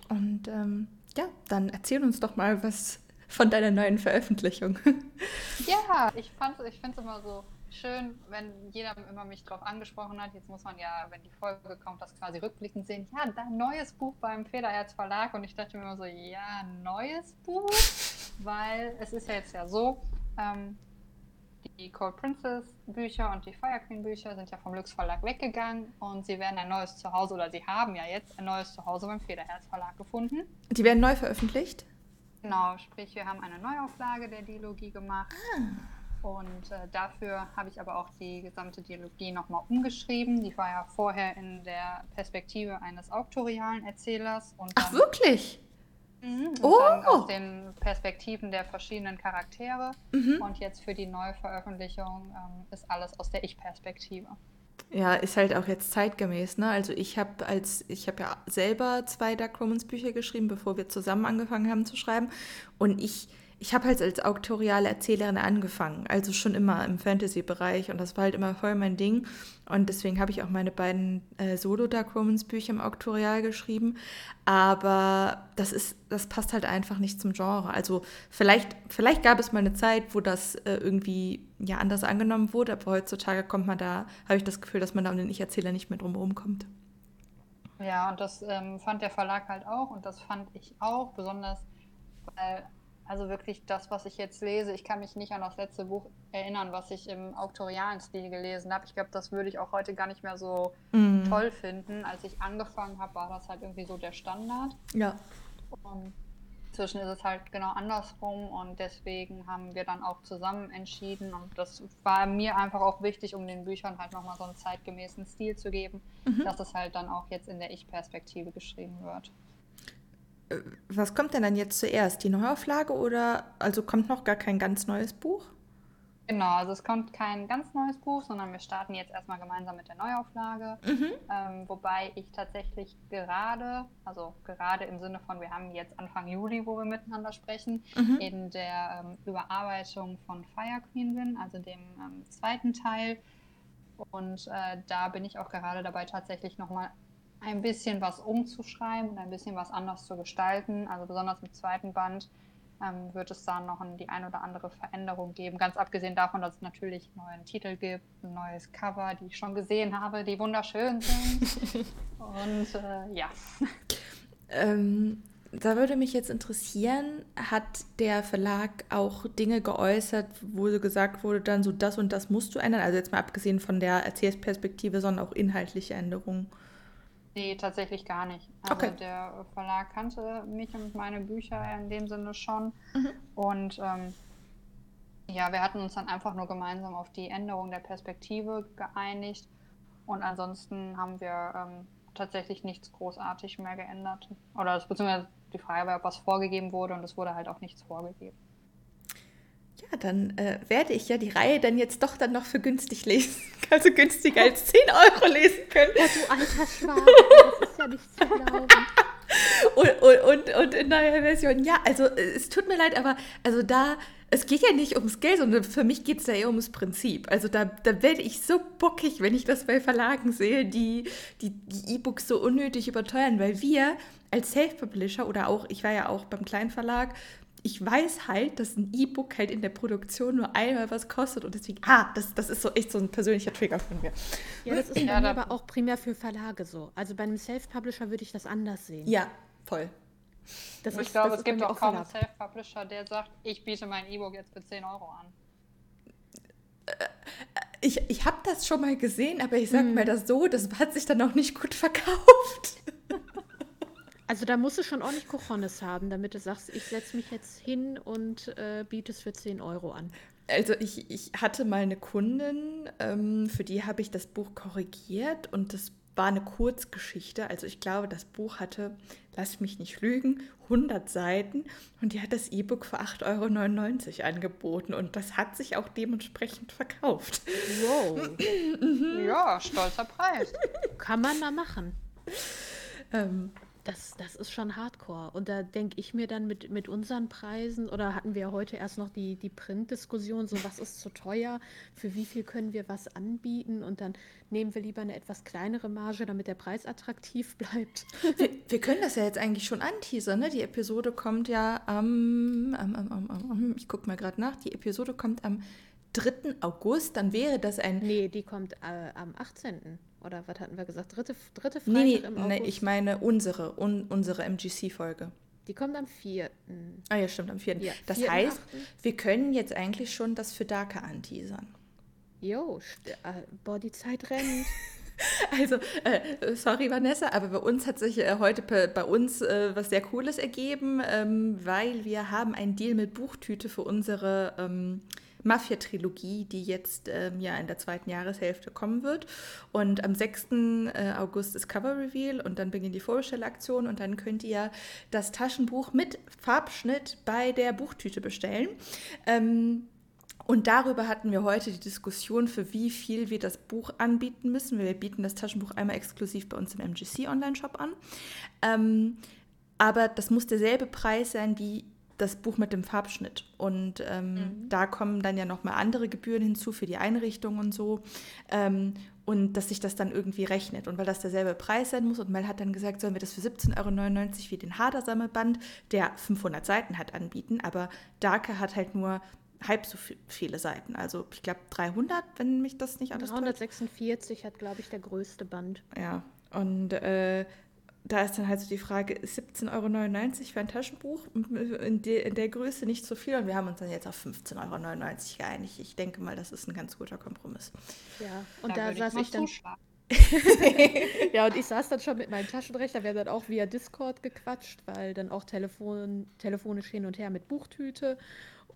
Und ähm, ja, dann erzähl uns doch mal was von deiner neuen Veröffentlichung. (laughs) ja, ich, ich finde es immer so schön, wenn jeder immer mich darauf angesprochen hat. Jetzt muss man ja, wenn die Folge kommt, das quasi rückblickend sehen. Ja, dein neues Buch beim Federherz Verlag. Und ich dachte mir immer so, ja, neues Buch, weil es ist ja jetzt ja so, ähm, die Cold Princess Bücher und die Fire Queen Bücher sind ja vom Lux Verlag weggegangen und sie werden ein neues Zuhause oder sie haben ja jetzt ein neues Zuhause beim Federherz Verlag gefunden. Die werden neu veröffentlicht? Genau, sprich wir haben eine Neuauflage der Dialogie gemacht. Ah. Und äh, dafür habe ich aber auch die gesamte Dialogie nochmal umgeschrieben. Die war ja vorher in der Perspektive eines auktorialen Erzählers. Ach, wirklich? Mhm, oh. aus den Perspektiven der verschiedenen Charaktere. Mhm. Und jetzt für die Neuveröffentlichung ähm, ist alles aus der Ich-Perspektive. Ja, ist halt auch jetzt zeitgemäß, ne? Also ich habe als ich habe ja selber zwei Dark Romans Bücher geschrieben, bevor wir zusammen angefangen haben zu schreiben und ich ich habe halt als auktoriale Erzählerin angefangen, also schon immer im Fantasy-Bereich und das war halt immer voll mein Ding. Und deswegen habe ich auch meine beiden äh, Solo-Dark Romans-Bücher im Auktorial geschrieben. Aber das ist, das passt halt einfach nicht zum Genre. Also vielleicht, vielleicht gab es mal eine Zeit, wo das äh, irgendwie ja anders angenommen wurde, aber heutzutage kommt man da, habe ich das Gefühl, dass man da um den Ich-Erzähler nicht mehr drumherum kommt. Ja, und das ähm, fand der Verlag halt auch und das fand ich auch, besonders weil also wirklich das, was ich jetzt lese, ich kann mich nicht an das letzte Buch erinnern, was ich im auktorialen Stil gelesen habe. Ich glaube, das würde ich auch heute gar nicht mehr so mm. toll finden. Als ich angefangen habe, war das halt irgendwie so der Standard. Ja. Und inzwischen ist es halt genau andersrum und deswegen haben wir dann auch zusammen entschieden und das war mir einfach auch wichtig, um den Büchern halt nochmal so einen zeitgemäßen Stil zu geben, mhm. dass es halt dann auch jetzt in der Ich-Perspektive geschrieben wird was kommt denn dann jetzt zuerst? Die Neuauflage oder also kommt noch gar kein ganz neues Buch? Genau, also es kommt kein ganz neues Buch, sondern wir starten jetzt erstmal gemeinsam mit der Neuauflage. Mhm. Ähm, wobei ich tatsächlich gerade, also gerade im Sinne von, wir haben jetzt Anfang Juli, wo wir miteinander sprechen, mhm. in der ähm, Überarbeitung von Fire Queen bin, also dem ähm, zweiten Teil. Und äh, da bin ich auch gerade dabei, tatsächlich nochmal ein bisschen was umzuschreiben und ein bisschen was anders zu gestalten. Also besonders im zweiten Band ähm, wird es da noch die ein oder andere Veränderung geben. Ganz abgesehen davon, dass es natürlich einen neuen Titel gibt, ein neues Cover, die ich schon gesehen habe, die wunderschön sind. (laughs) und äh, ja. Ähm, da würde mich jetzt interessieren, hat der Verlag auch Dinge geäußert, wo gesagt wurde, dann so das und das musst du ändern? Also jetzt mal abgesehen von der Erzählperspektive, sondern auch inhaltliche Änderungen. Nee, tatsächlich gar nicht. Also okay. der Verlag kannte mich und meine Bücher in dem Sinne schon. Mhm. Und ähm, ja, wir hatten uns dann einfach nur gemeinsam auf die Änderung der Perspektive geeinigt. Und ansonsten haben wir ähm, tatsächlich nichts großartig mehr geändert. Oder beziehungsweise die Frage war, ob was vorgegeben wurde und es wurde halt auch nichts vorgegeben. Ja, dann äh, werde ich ja die Reihe dann jetzt doch dann noch für günstig lesen. (laughs) Also günstiger als 10 Euro lesen können. Oh, du alter Schwabe, (laughs) das ist ja nicht zu glauben. Und, und, und, und in neuer Version, ja, also es tut mir leid, aber also da, es geht ja nicht ums Geld, sondern für mich geht es ja eher ums Prinzip. Also da, da werde ich so bockig, wenn ich das bei Verlagen sehe, die die E-Books so unnötig überteuern, weil wir als Self-Publisher oder auch, ich war ja auch beim Kleinverlag, ich weiß halt, dass ein E-Book halt in der Produktion nur einmal was kostet und deswegen, ah, das, das ist so echt so ein persönlicher Trigger von mir. Ja, das ist ja, aber auch primär für Verlage so. Also bei einem Self-Publisher würde ich das anders sehen. Ja, voll. Das ich ist, glaube, es gibt auch kaum einen Self-Publisher, der sagt, ich biete mein E-Book jetzt für 10 Euro an. Äh, ich, ich habe das schon mal gesehen, aber ich sage hm. mal das so, das hat sich dann auch nicht gut verkauft. Also da musst du schon ordentlich Cojones haben, damit du sagst, ich setze mich jetzt hin und äh, biete es für 10 Euro an. Also ich, ich hatte mal eine Kundin, ähm, für die habe ich das Buch korrigiert und das war eine Kurzgeschichte. Also ich glaube, das Buch hatte, lass mich nicht lügen, 100 Seiten und die hat das E-Book für 8,99 Euro angeboten und das hat sich auch dementsprechend verkauft. Wow. (clears throat) ja, stolzer Preis. Kann man da machen. Ähm, das, das ist schon hardcore. Und da denke ich mir dann mit, mit unseren Preisen, oder hatten wir heute erst noch die, die Print-Diskussion, so was ist zu teuer, für wie viel können wir was anbieten und dann nehmen wir lieber eine etwas kleinere Marge, damit der Preis attraktiv (laughs) bleibt. Wir, wir können das ja jetzt eigentlich schon anteasern, ne? Die Episode kommt ja am, am, am, am, am ich gucke mal gerade nach, die Episode kommt am 3. August, dann wäre das ein... Nee, die kommt äh, am 18. Oder was hatten wir gesagt? Dritte, dritte Freitag nee, nee, im August? Nee, ich meine unsere, un, unsere MGC-Folge. Die kommt am 4. Ah ja, stimmt, am 4. Ja, das 4. heißt, 8. wir können jetzt eigentlich schon das für Darker anteasern. Jo, äh, boah, die Zeit rennt. (laughs) Also, äh, sorry Vanessa, aber bei uns hat sich äh, heute bei uns äh, was sehr Cooles ergeben, ähm, weil wir haben einen Deal mit Buchtüte für unsere ähm, Mafia-Trilogie, die jetzt ähm, ja in der zweiten Jahreshälfte kommen wird. Und am 6. Äh, August ist Cover Reveal und dann beginnt die Vorbestellaktion und dann könnt ihr das Taschenbuch mit Farbschnitt bei der Buchtüte bestellen. Ähm, und darüber hatten wir heute die Diskussion, für wie viel wir das Buch anbieten müssen. Wir bieten das Taschenbuch einmal exklusiv bei uns im MGC Online-Shop an. Ähm, aber das muss derselbe Preis sein wie das Buch mit dem Farbschnitt. Und ähm, mhm. da kommen dann ja nochmal andere Gebühren hinzu für die Einrichtung und so. Ähm, und dass sich das dann irgendwie rechnet. Und weil das derselbe Preis sein muss, und Mel hat dann gesagt, sollen wir das für 17,99 Euro wie den Hader-Sammelband, der 500 Seiten hat, anbieten. Aber Darke hat halt nur halb so viele Seiten. Also ich glaube 300, wenn mich das nicht alles 346 hat, glaube ich, der größte Band. Ja, und äh, da ist dann halt so die Frage, 17,99 Euro für ein Taschenbuch? In, de, in, der Größe nicht so viel. Und wir haben uns dann jetzt auf 15,99 Euro geeinigt. Ich denke mal, das ist ein ganz guter Kompromiss. Ja, und da, da saß ich, ich dann. (laughs) ja, und ich saß dann schon mit meinem Taschenrechner. Wir haben dann auch via Discord gequatscht, weil dann auch Telefon, telefonisch hin und her mit Buchtüte.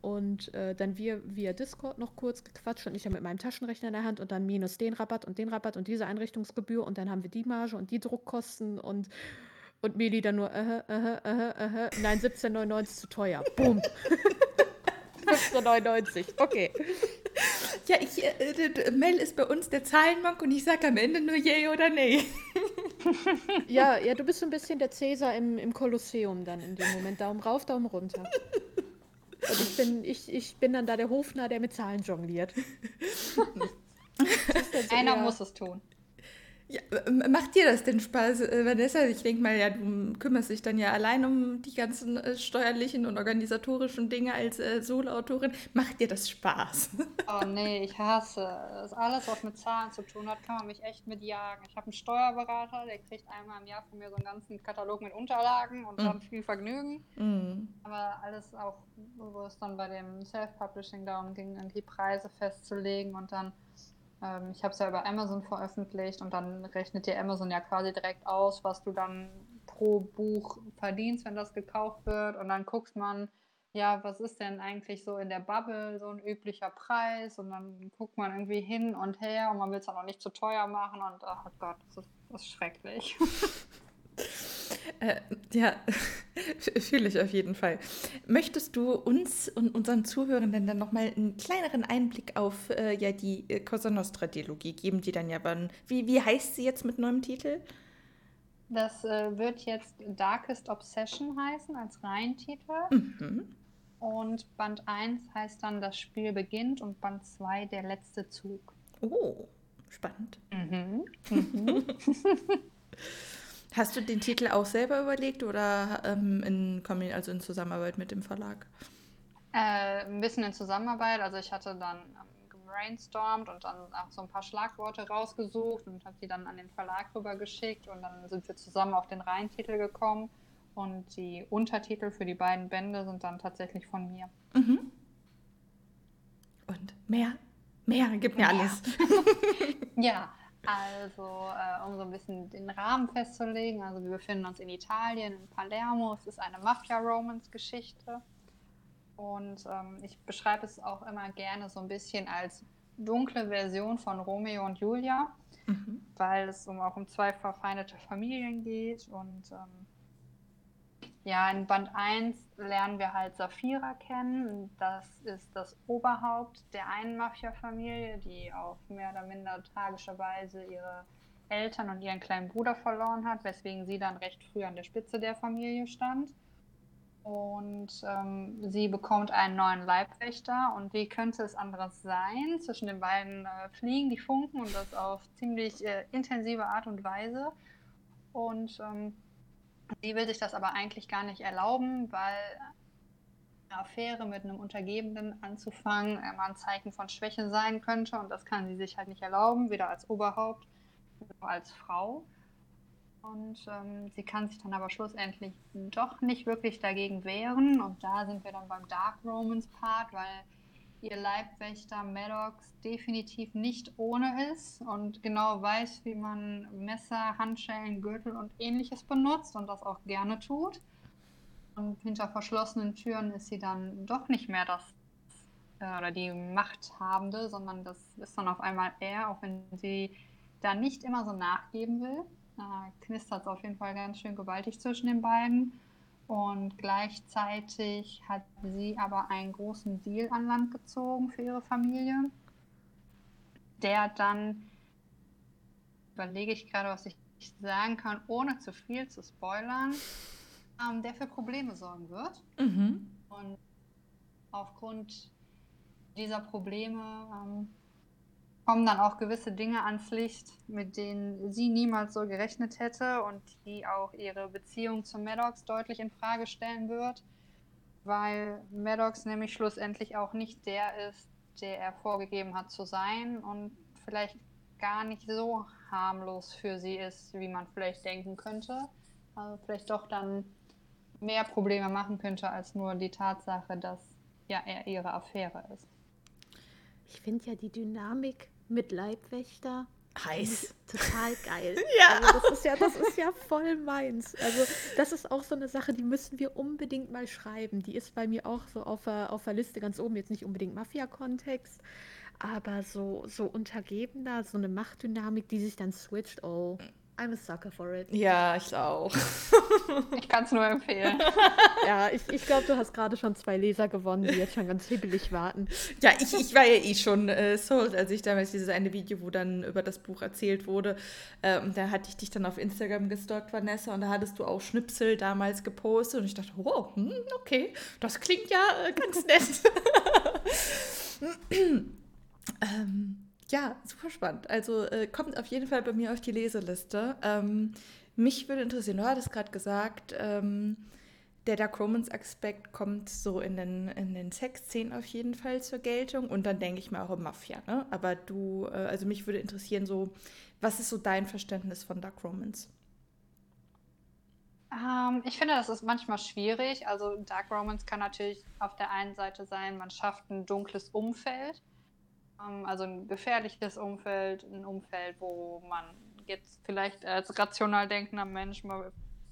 Und äh, dann wir via Discord noch kurz gequatscht und ich habe mit meinem Taschenrechner in der Hand und dann minus den Rabatt und den Rabatt und diese Einrichtungsgebühr und dann haben wir die Marge und die Druckkosten und und Meli dann nur, äh, äh, äh, äh, nein, 17,99 zu teuer. Boom. 17,99. (laughs) Okay. Ja, ich, äh, Mel ist bei uns der Zahlenmonk und ich sage am Ende nur yay oder nee. ja, ja, du bist so ein bisschen der Cäsar im, im Kolosseum dann in dem Moment. Daumen rauf, Daumen runter. Und ich bin, ich, ich bin dann da der Hofner, der mit Zahlen jongliert. (laughs) Einer muss es tun. Ja, macht dir das denn Spaß, äh, Vanessa? Ich denke mal, ja, du kümmerst dich dann ja allein um die ganzen äh, steuerlichen und organisatorischen Dinge als äh, Solo-Autorin. Macht dir das Spaß? (laughs) Oh nee, ich hasse es. Alles, was mit Zahlen zu tun hat, kann man mich echt mitjagen. Ich habe einen Steuerberater, der kriegt einmal im Jahr von mir so einen ganzen Katalog mit Unterlagen und mm. dann viel Vergnügen. Mm. Aber alles auch, wo es dann bei dem Self-Publishing darum ging, die Preise festzulegen und dann ähm, ich habe es ja über Amazon veröffentlicht und dann rechnet dir Amazon ja quasi direkt aus, was du dann pro Buch verdienst, wenn das gekauft wird. Und dann guckt man, ja, was ist denn eigentlich so in der Bubble so ein üblicher Preis? Und dann guckt man irgendwie hin und her und man will es dann auch nicht zu teuer machen. Und oh Gott, das ist, das ist schrecklich. (laughs) Äh, ja, (laughs) fühle ich auf jeden Fall. Möchtest du uns und unseren Zuhörenden dann nochmal einen kleineren Einblick auf äh, ja, die äh, Cosa Nostra-Dialogie geben, die dann ja wann. Wie, wie heißt sie jetzt mit neuem Titel? Das äh, wird jetzt Darkest Obsession heißen als Reihentitel. Mhm. Und Band 1 heißt dann Das Spiel beginnt und Band 2 Der letzte Zug. Oh, spannend. Mhm. (laughs) Mhm. (laughs) Hast du den Titel auch selber überlegt oder ähm, in, also in Zusammenarbeit mit dem Verlag? Äh, ein bisschen in Zusammenarbeit. Also ich hatte dann ähm, gebrainstormt und dann auch so ein paar Schlagworte rausgesucht und habe die dann an den Verlag rübergeschickt und dann sind wir zusammen auf den Reihentitel gekommen und die Untertitel für die beiden Bände sind dann tatsächlich von mir. Mhm. Und mehr? Mehr, gib mir alles. (laughs) (laughs) ja, also, äh, um so ein bisschen den Rahmen festzulegen, also wir befinden uns in Italien, in Palermo. Es ist eine Mafia-Romance-Geschichte. Und ähm, ich beschreibe es auch immer gerne so ein bisschen als dunkle Version von Romeo und Julia, mhm. weil es um, auch um zwei verfeindete Familien geht und ähm, ja, in Band 1 lernen wir halt Safira kennen. Das ist das Oberhaupt der einen Mafia-Familie, die auf mehr oder minder tragische Weise ihre Eltern und ihren kleinen Bruder verloren hat, weswegen sie dann recht früh an der Spitze der Familie stand. Und ähm, sie bekommt einen neuen Leibwächter. Und wie könnte es anderes sein? Zwischen den beiden äh, fliegen die Funken und das auf ziemlich äh, intensive Art und Weise. Und ähm, Sie will sich das aber eigentlich gar nicht erlauben, weil eine Affäre mit einem Untergebenen anzufangen immer ein Zeichen von Schwäche sein könnte und das kann sie sich halt nicht erlauben, weder als Oberhaupt noch als Frau. Und ähm, sie kann sich dann aber schlussendlich doch nicht wirklich dagegen wehren. Und da sind wir dann beim Dark Romans Part, weil ihr Leibwächter Maddox definitiv nicht ohne ist und genau weiß, wie man Messer, Handschellen, Gürtel und ähnliches benutzt und das auch gerne tut. Und hinter verschlossenen Türen ist sie dann doch nicht mehr das äh, oder die Machthabende, sondern das ist dann auf einmal er, auch wenn sie da nicht immer so nachgeben will. Äh, knistert es auf jeden Fall ganz schön gewaltig zwischen den beiden. Und gleichzeitig hat sie aber einen großen Deal an Land gezogen für ihre Familie, der dann, überlege ich gerade, was ich sagen kann, ohne zu viel zu spoilern, ähm, der für Probleme sorgen wird. Mhm. Und aufgrund dieser Probleme ähm, kommen dann auch gewisse Dinge ans Licht, mit denen sie niemals so gerechnet hätte und die auch ihre Beziehung zu Maddox deutlich in Frage stellen wird, weil Maddox nämlich schlussendlich auch nicht der ist, der er vorgegeben hat zu sein und vielleicht gar nicht so harmlos für sie ist, wie man vielleicht denken könnte. Also vielleicht doch dann mehr Probleme machen könnte als nur die Tatsache, dass ja er ihre Affäre ist. Ich finde ja die Dynamik mit Leibwächter heiß. Total geil. (laughs) ja. Also das ist ja, das ist ja voll meins. Also das ist auch so eine Sache, die müssen wir unbedingt mal schreiben. Die ist bei mir auch so auf der, auf der Liste ganz oben. Jetzt nicht unbedingt Mafia-Kontext, aber so, so untergebener, so eine Machtdynamik, die sich dann switcht. Oh, I'm a sucker for it. Ja, ich auch. (laughs) ich kann es nur empfehlen. (laughs) ja, ich, ich glaube, du hast gerade schon zwei Leser gewonnen, die jetzt schon ganz hibbelig warten. Ja, ich, ich war ja eh schon äh, sold, als ich damals dieses eine Video, wo dann über das Buch erzählt wurde, ähm, da hatte ich dich dann auf Instagram gestalkt, Vanessa, und da hattest du auch Schnipsel damals gepostet und ich dachte, wow, hm, okay, das klingt ja äh, ganz nett. (laughs) ähm, Ja, super spannend. Also äh, kommt auf jeden Fall bei mir auf die Leseliste. Ähm, mich würde interessieren, du hattest gerade gesagt, ähm, der Dark Romance-Aspekt kommt so in den, in den Sexszenen auf jeden Fall zur Geltung und dann denke ich mir auch um Mafia, ne? Aber du, äh, also mich würde interessieren, so, was ist so dein Verständnis von Dark Romance? Ähm, ich finde, das ist manchmal schwierig. Also Dark Romance kann natürlich auf der einen Seite sein, man schafft ein dunkles Umfeld, also ein gefährliches Umfeld, ein Umfeld, wo man jetzt vielleicht als rational denkender Mensch mal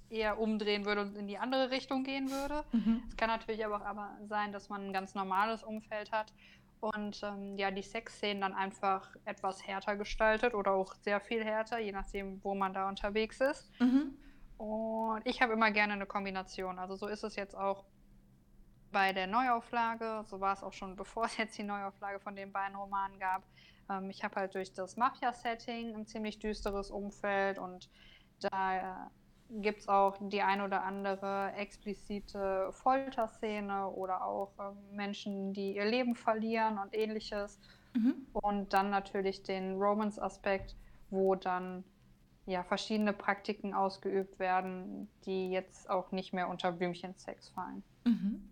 eher umdrehen würde und in die andere Richtung gehen würde. Mhm. Es kann natürlich aber auch aber sein, dass man ein ganz normales Umfeld hat und ähm, ja, die Sexszenen dann einfach etwas härter gestaltet oder auch sehr viel härter, je nachdem, wo man da unterwegs ist. Mhm. Und ich habe immer gerne eine Kombination. Also so ist es jetzt auch bei der Neuauflage, so war es auch schon (laughs) bevor es jetzt die Neuauflage von den beiden Romanen gab. Ähm, ich habe halt durch das Mafia-Setting ein ziemlich düsteres Umfeld und da gibt es auch die ein oder andere explizite Folterszene oder auch äh, Menschen, die ihr Leben verlieren und ähnliches. Mhm. Und dann natürlich den Romance-Aspekt, wo dann ja verschiedene Praktiken ausgeübt werden, die jetzt auch nicht mehr unter Blümchensex fallen. Mhm.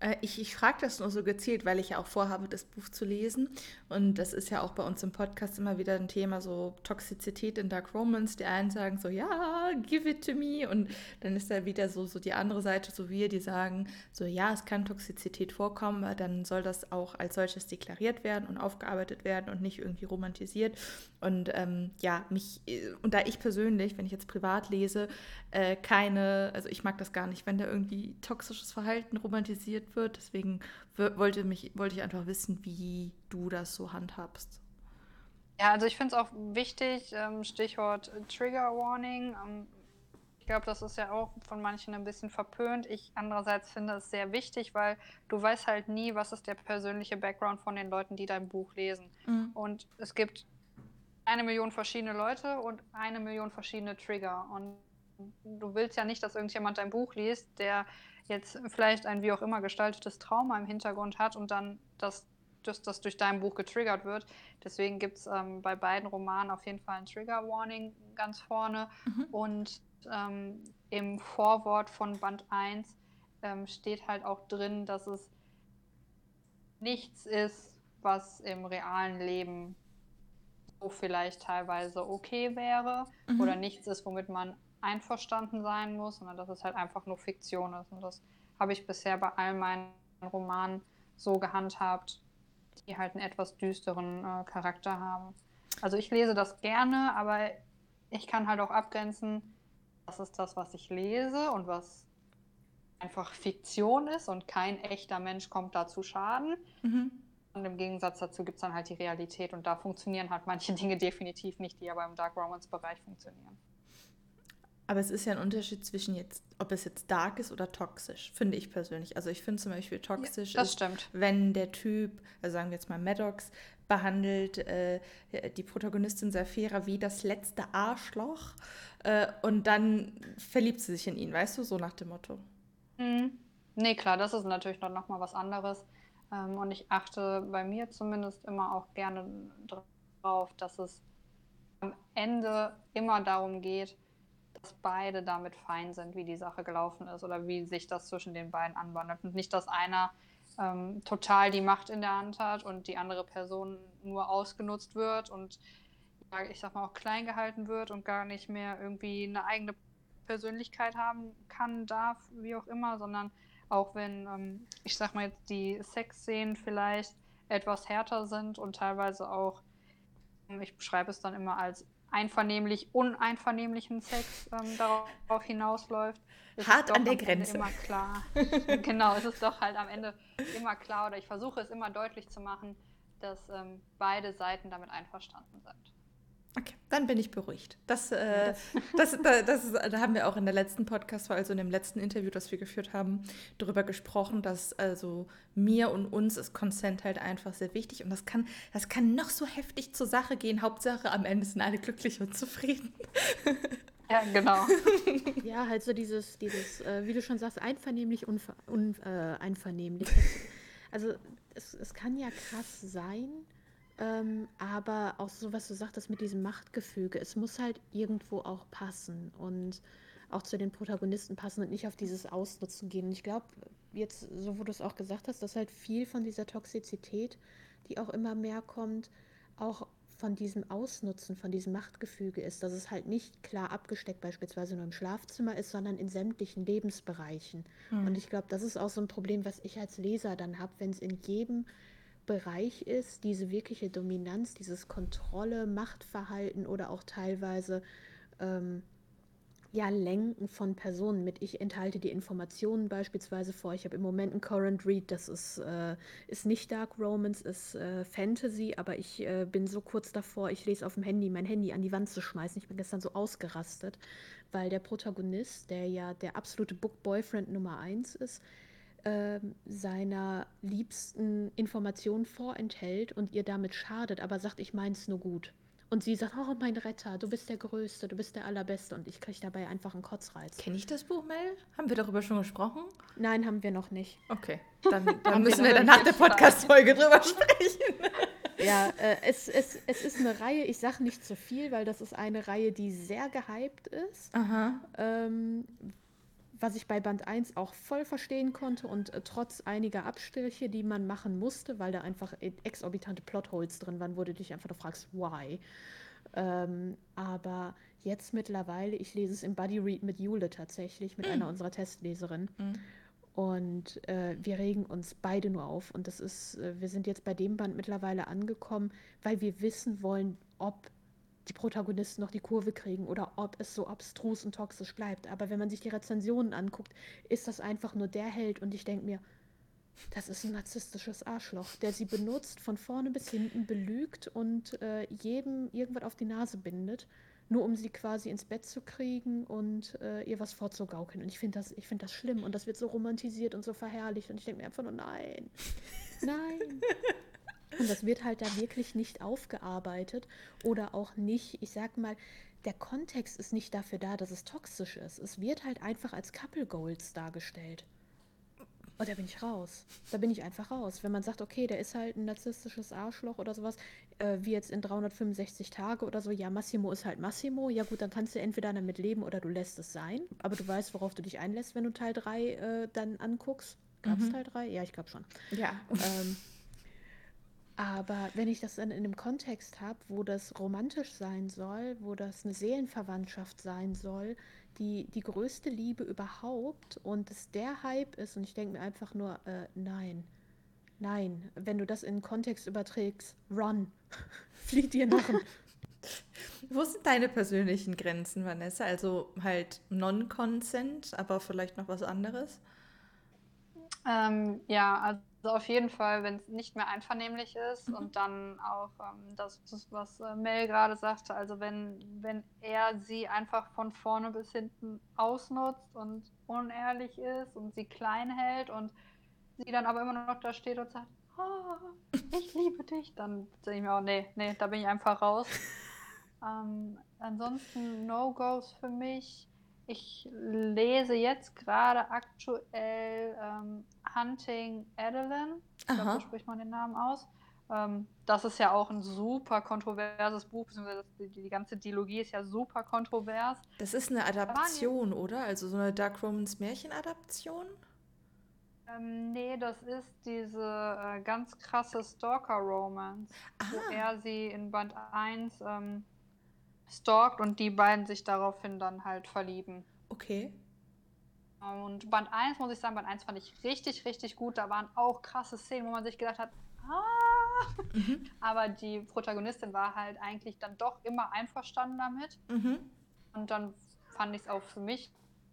Äh, ich, ich frage das nur so gezielt, weil ich ja auch vorhabe, das Buch zu lesen. Und das ist ja auch bei uns im Podcast immer wieder ein Thema, so Toxizität in Dark Romance. Die einen sagen so, ja, give it to me. Und dann ist da wieder so, so die andere Seite, so wir, die sagen so, ja, es kann Toxizität vorkommen, aber dann soll das auch als solches deklariert werden und aufgearbeitet werden und nicht irgendwie romantisiert. Und ähm, ja, mich, und da ich persönlich, wenn ich jetzt privat lese, äh, keine, also ich mag das gar nicht, wenn da irgendwie toxisches Verhalten romantisiert wird. Deswegen wollte, mich, wollte ich einfach wissen, wie du das so handhabst. Ja, also ich finde es auch wichtig, ähm, Stichwort Trigger Warning. Ähm, ich glaube, das ist ja auch von manchen ein bisschen verpönt. Ich andererseits finde es sehr wichtig, weil du weißt halt nie, was ist der persönliche Background von den Leuten, die dein Buch lesen. Mhm. Und es gibt eine Million verschiedene Leute und eine Million verschiedene Trigger. Und du willst ja nicht, dass irgendjemand dein Buch liest, der jetzt vielleicht ein wie auch immer gestaltetes Trauma im Hintergrund hat und dann das, das, das durch dein Buch getriggert wird. Deswegen gibt es ähm, bei beiden Romanen auf jeden Fall ein Trigger Warning ganz vorne. Mhm. Und ähm, im Vorwort von Band 1 ähm, steht halt auch drin, dass es nichts ist, was im realen Leben so vielleicht teilweise okay wäre mhm. oder nichts ist, womit man einverstanden sein muss, sondern dass es halt einfach nur Fiktion ist. Und das habe ich bisher bei all meinen Romanen so gehandhabt, die halt einen etwas düsteren äh, Charakter haben. Also ich lese das gerne, aber ich kann halt auch abgrenzen, das ist das, was ich lese und was einfach Fiktion ist und kein echter Mensch kommt da zu Schaden. Mhm. Und im Gegensatz dazu gibt es dann halt die Realität und da funktionieren halt manche (laughs) Dinge definitiv nicht, die aber im Dark Romance-Bereich funktionieren. Aber es ist ja ein Unterschied zwischen jetzt, ob es jetzt dark ist oder toxisch, finde ich persönlich. Also ich finde zum Beispiel toxisch ja, ist, wenn der Typ, also sagen wir jetzt mal Maddox, behandelt äh, die Protagonistin Safira wie das letzte Arschloch äh, und dann verliebt sie sich in ihn, weißt du, so nach dem Motto. Mhm. Nee, klar, das ist natürlich noch, noch mal was anderes. Ähm, und ich achte bei mir zumindest immer auch gerne darauf, dass es am Ende immer darum geht, dass beide damit fein sind, wie die Sache gelaufen ist oder wie sich das zwischen den beiden anwandelt. Und nicht, dass einer ähm, total die Macht in der Hand hat und die andere Person nur ausgenutzt wird und ich sag mal auch klein gehalten wird und gar nicht mehr irgendwie eine eigene Persönlichkeit haben kann, darf, wie auch immer, sondern auch wenn, ähm, ich sag mal jetzt, die Sexszenen vielleicht etwas härter sind und teilweise auch, ich beschreibe es dann immer als einvernehmlich uneinvernehmlichen Sex ähm, darauf hinausläuft. Hart an der Grenze. Immer klar. (laughs) genau, es ist doch halt am Ende immer klar oder ich versuche es immer deutlich zu machen, dass ähm, beide Seiten damit einverstanden sind. Okay, dann bin ich beruhigt. Das, äh, das, (laughs) das, das ist, da haben wir auch in der letzten Podcast-Folge, also in dem letzten Interview, das wir geführt haben, darüber gesprochen, dass also mir und uns ist Consent halt einfach sehr wichtig und das kann, das kann noch so heftig zur Sache gehen. Hauptsache am Ende sind alle glücklich und zufrieden. (laughs) Ja, genau. ja, halt so dieses, dieses äh, wie du schon sagst, einvernehmlich, unver, un, äh, einvernehmlich. (laughs) Also es, es kann ja krass sein, Ähm, aber auch so, was du sagtest mit diesem Machtgefüge, es muss halt irgendwo auch passen und auch zu den Protagonisten passen und nicht auf dieses Ausnutzen gehen. Und ich glaube, jetzt, so wo du es auch gesagt hast, dass halt viel von dieser Toxizität, die auch immer mehr kommt, auch von diesem Ausnutzen, von diesem Machtgefüge ist, dass es halt nicht klar abgesteckt beispielsweise nur im Schlafzimmer ist, sondern in sämtlichen Lebensbereichen. Mhm. Und ich glaube, das ist auch so ein Problem, was ich als Leser dann habe, wenn es in jedem Bereich ist, diese wirkliche Dominanz, dieses Kontrolle, Machtverhalten oder auch teilweise ähm, ja, Lenken von Personen mit. Ich enthalte die Informationen beispielsweise vor. Ich habe im Moment einen Current Read, das ist, äh, ist nicht Dark Romance, ist äh, Fantasy, aber ich äh, bin so kurz davor, ich lese auf dem Handy, mein Handy an die Wand zu schmeißen. Ich bin gestern so ausgerastet, weil der Protagonist, der ja der absolute Book Boyfriend Nummer 1 ist, ähm, seiner liebsten Informationen vorenthält und ihr damit schadet, aber sagt, ich meine es nur gut. Und sie sagt, oh mein Retter, du bist der Größte, du bist der Allerbeste. Und ich kriege dabei einfach einen Kotzreiz. Kenne ich das Buch, Mel? Haben wir darüber schon gesprochen? Nein, haben wir noch nicht. Okay, dann, dann (laughs) müssen wir dann nach der Podcast-Folge drüber sprechen. (laughs) ja, äh, es, es, es ist eine Reihe, ich sage nicht zu viel, weil das ist eine Reihe, die sehr gehypt ist. Aha. Ähm, was ich bei Band 1 auch voll verstehen konnte und äh, trotz einiger Abstriche, die man machen musste, weil da einfach e-, exorbitante Plotholes drin waren, wo du dich einfach nur fragst, why? Ähm, aber jetzt mittlerweile, ich lese es im Buddy Read mit Jule tatsächlich, mit mm. einer unserer Testleserinnen. Mm. Und äh, wir regen uns beide nur auf. Und das ist, äh, wir sind jetzt bei dem Band mittlerweile angekommen, weil wir wissen wollen, ob die Protagonisten noch die Kurve kriegen oder ob es so abstrus und toxisch bleibt. Aber wenn man sich die Rezensionen anguckt, ist das einfach nur der Held und ich denke mir, das ist ein narzisstisches Arschloch, der sie benutzt, von vorne bis hinten belügt und äh, jedem irgendwas auf die Nase bindet, nur um sie quasi ins Bett zu kriegen und äh, ihr was vorzugaukeln. Und ich finde das, find das schlimm und das wird so romantisiert und so verherrlicht und ich denke mir einfach nur, nein, nein. (laughs) Und das wird halt da wirklich nicht aufgearbeitet oder auch nicht, ich sag mal, der Kontext ist nicht dafür da, dass es toxisch ist. Es wird halt einfach als Couple Goals dargestellt. Und oh, da bin ich raus. Da bin ich einfach raus. Wenn man sagt, okay, der ist halt ein narzisstisches Arschloch oder sowas, äh, wie jetzt in 365 Tage oder so, ja, Massimo ist halt Massimo. Ja gut, dann kannst du entweder damit leben oder du lässt es sein. Aber du weißt, worauf du dich einlässt, wenn du Teil 3 äh, dann anguckst. Gab es mhm. Teil 3? Ja, ich glaube schon. Ja. Ähm, aber wenn ich das dann in einem Kontext habe, wo das romantisch sein soll, wo das eine Seelenverwandtschaft sein soll, die die größte Liebe überhaupt und es der Hype ist und ich denke mir einfach nur, äh, nein, nein, wenn du das in einen Kontext überträgst, run, (laughs) flieg dir nach. (laughs) Wo sind deine persönlichen Grenzen, Vanessa? Also halt Non-Consent, aber vielleicht noch was anderes? Ähm, ja, also auf jeden Fall, wenn es nicht mehr einvernehmlich ist mhm. und dann auch ähm, das, das, was äh, Mel gerade sagte, also wenn, wenn er sie einfach von vorne bis hinten ausnutzt und unehrlich ist und sie klein hält und sie dann aber immer noch da steht und sagt, oh, ich liebe dich, dann sehe ich mir auch, nee, nee, da bin ich einfach raus. (laughs) ähm, ansonsten No-Gos für mich ich lese jetzt gerade aktuell ähm, Hunting Adeline. Ich glaube, so spricht man den Namen aus. Ähm, das ist ja auch ein super kontroverses Buch, beziehungsweise die, die, ganze Dialogie ist ja super kontrovers. Das ist eine Adaption, oder? Also so eine Dark Romans Märchenadaption? Ähm, nee, das ist diese äh, ganz krasse Stalker-Romance, wo er sie in Band 1 ähm, stalkt und die beiden sich daraufhin dann halt verlieben. Okay. Und Band 1, muss ich sagen, Band 1 fand ich richtig, richtig gut. Da waren auch krasse Szenen, wo man sich gedacht hat, ah. Mhm. (laughs) Aber die Protagonistin war halt eigentlich dann doch immer einverstanden damit. Mhm. Und dann fand ich es auch für mich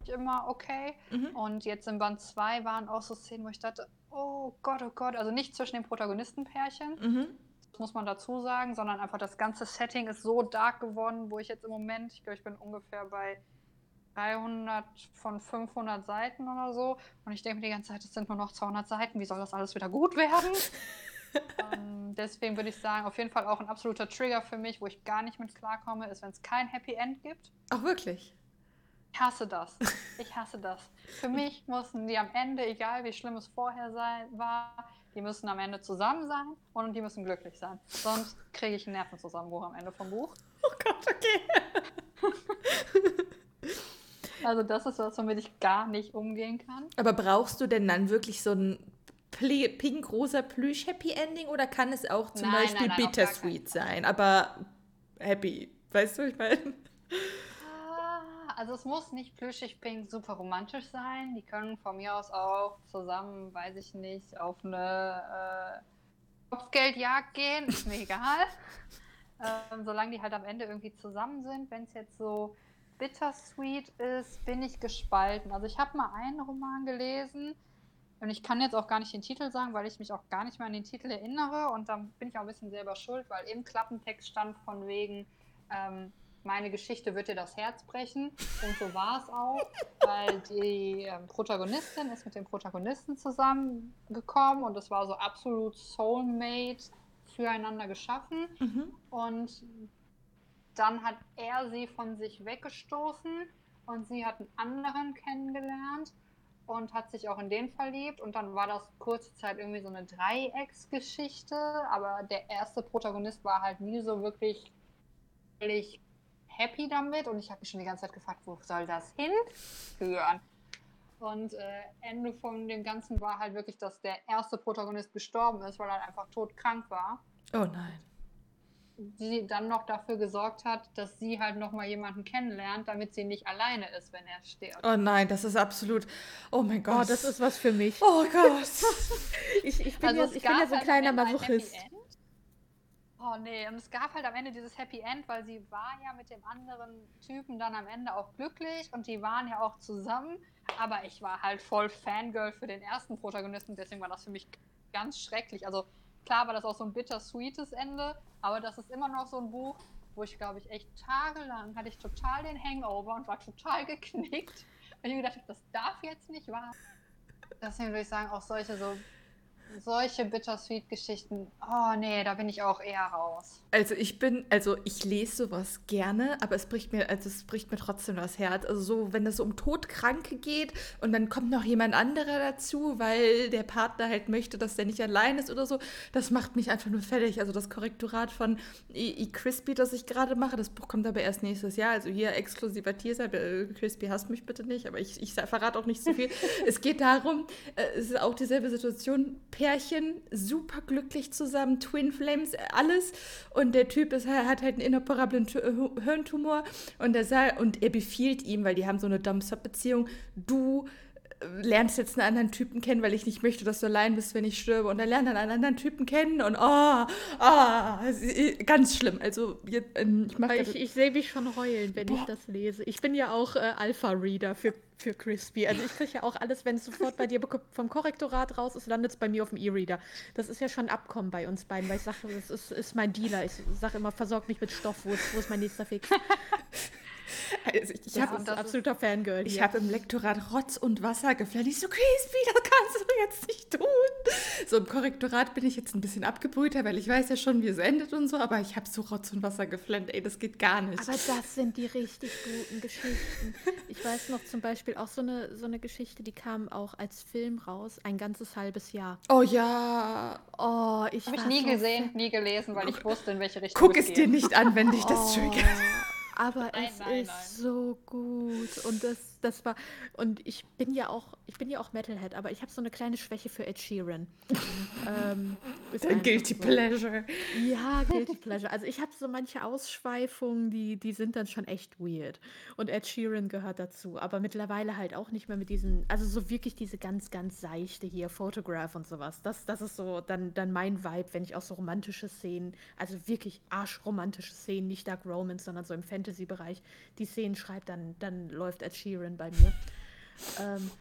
immer okay. Mhm. Und jetzt in Band 2 waren auch so Szenen, wo ich dachte, oh Gott, oh Gott, also nicht zwischen den Protagonistenpärchen, mhm muss man dazu sagen, sondern einfach das ganze Setting ist so dark geworden, wo ich jetzt im Moment, ich glaube, ich bin ungefähr bei 300 von 500 Seiten oder so. Und ich denke mir die ganze Zeit, es sind nur noch 200 Seiten. Wie soll das alles wieder gut werden? (laughs) ähm, deswegen würde ich sagen, auf jeden Fall auch ein absoluter Trigger für mich, wo ich gar nicht mit klarkomme, ist, wenn es kein Happy End gibt. Ach, wirklich? Ich hasse das. Ich hasse das. Für (laughs) mich mussten die am Ende, egal wie schlimm es vorher sei, war, die müssen am Ende zusammen sein und die müssen glücklich sein. Sonst kriege ich einen Nervenzusammenbruch am Ende vom Buch. Oh Gott, okay. (laughs) also das ist was, womit ich gar nicht umgehen kann. Aber brauchst du denn dann wirklich so ein pink-rosa Plüsch-Happy-Ending oder kann es auch zum nein, Beispiel nein, nein, bittersweet sein, aber happy? Weißt du, ich meine? Also es muss nicht plüschig pink super romantisch sein. Die können von mir aus auch zusammen, weiß ich nicht, auf eine äh, Kopfgeldjagd gehen. Ist mir egal. (laughs) ähm, solange die halt am Ende irgendwie zusammen sind. Wenn es jetzt so bittersweet ist, bin ich gespalten. Also ich habe mal einen Roman gelesen und ich kann jetzt auch gar nicht den Titel sagen, weil ich mich auch gar nicht mehr an den Titel erinnere und dann bin ich auch ein bisschen selber schuld, weil im Klappentext stand von wegen ähm, meine Geschichte wird dir das Herz brechen. Und so war es auch, weil die ähm, Protagonistin ist mit dem Protagonisten zusammengekommen und es war so absolut Soulmate füreinander geschaffen. Mhm. Und dann hat er sie von sich weggestoßen und sie hat einen anderen kennengelernt und hat sich auch in den verliebt. Und dann war das kurze Zeit irgendwie so eine Dreiecksgeschichte. Aber der erste Protagonist war halt nie so wirklich völlig happy damit und ich habe mich schon die ganze Zeit gefragt, wo soll das hinführen? Und äh, Ende von dem Ganzen war halt wirklich, dass der erste Protagonist gestorben ist, weil er einfach todkrank war. Oh nein. Die dann noch dafür gesorgt hat, dass sie halt nochmal jemanden kennenlernt, damit sie nicht alleine ist, wenn er stirbt. Oh nein, das ist absolut. Oh mein Gott. Oh, das ist was für mich. Oh Gott. (laughs) ich, ich, bin, also ja, ich bin ja so ein halt kleiner Masochist. Oh nee, und es gab halt am Ende dieses Happy End, weil sie war ja mit dem anderen Typen dann am Ende auch glücklich und die waren ja auch zusammen. Aber ich war halt voll Fangirl für den ersten Protagonisten, deswegen war das für mich ganz schrecklich. Also klar war das auch so ein bittersweetes Ende, aber das ist immer noch so ein Buch, wo ich glaube ich echt tagelang hatte ich total den Hangover und war total geknickt. Weil ich mir gedacht habe, das darf jetzt nicht wahr. Deswegen würde ich sagen, auch solche so solche Bittersweet-Geschichten, oh nee, da bin ich auch eher raus. Also ich bin, also ich lese sowas gerne, aber es bricht mir, also es bricht mir trotzdem das Herz. Also so, wenn es um Todkranke geht und dann kommt noch jemand anderer dazu, weil der Partner halt möchte, dass der nicht allein ist oder so, das macht mich einfach nur fertig. Also das Korrektorat von E. e. Crispy, das ich gerade mache, das Buch kommt aber erst nächstes Jahr. Also hier exklusiver Teaser, äh, Crispy hasst mich bitte nicht, aber ich, ich verrate auch nicht so viel. (laughs) es geht darum, äh, es ist auch dieselbe Situation, Pärchen, super glücklich zusammen, Twin Flames, alles. Und der Typ ist, hat halt einen inoperablen äh, Hirntumor und er, und er befiehlt ihm, weil die haben so eine Dom-Sub-Beziehung, du lernst jetzt einen anderen Typen kennen, weil ich nicht möchte, dass du allein bist, wenn ich sterbe. Und er lernt dann einen anderen Typen kennen und oh, oh ganz schlimm. Also ähm, ich mache. Ich, ich sehe mich schon heulen, wenn Boah. ich das lese. Ich bin ja auch äh, Alpha-Reader für, für Crispy. Also ich kriege ja auch alles, wenn es sofort bei dir vom Korrektorat raus ist, landet es bei mir auf dem E-Reader. Das ist ja schon ein Abkommen bei uns beiden, weil ich sage, das ist, ist mein Dealer. Ich sage immer, versorgt mich mit Stoff, wo ist, wo ist mein nächster Fix? (laughs) (laughs) Also ich, ich habe absoluter Fangirl. Ich habe im Lektorat Rotz und Wasser geflasht. Ich so, Crispy, das kannst du jetzt nicht tun. So im Korrektorat bin ich jetzt ein bisschen abgebrühter, weil ich weiß ja schon, wie es endet und so, aber ich habe so Rotz und Wasser geflennt. Ey, das geht gar nicht. Aber das sind die richtig guten Geschichten. Ich weiß noch zum Beispiel auch so eine, so eine Geschichte, die kam auch als Film raus, ein ganzes halbes Jahr. Oh ja. Oh, ich habe ich nie so gesehen, nie gelesen, weil ich wusste, in welche Richtung Guck es, es dir nicht an, wenn dich das oh. triggert. Aber nein, es nein, ist nein. so gut. Und das, das war. Und ich bin ja auch, ich bin ja auch Metalhead, aber ich habe so eine kleine Schwäche für Ed Sheeran. (laughs) ähm, Guilty so. Pleasure. Ja, Guilty Pleasure. Also ich habe so manche Ausschweifungen, die, die sind dann schon echt weird. Und Ed Sheeran gehört dazu. Aber mittlerweile halt auch nicht mehr mit diesen, also so wirklich diese ganz, ganz seichte hier, Photograph und sowas. Das, das ist so dann, dann mein Vibe, wenn ich auch so romantische Szenen, also wirklich arschromantische Szenen, nicht Dark Romance, sondern so im Fantasy Fantasy-Bereich die Szenen schreibt, dann, dann läuft Ed Sheeran bei mir. ähm,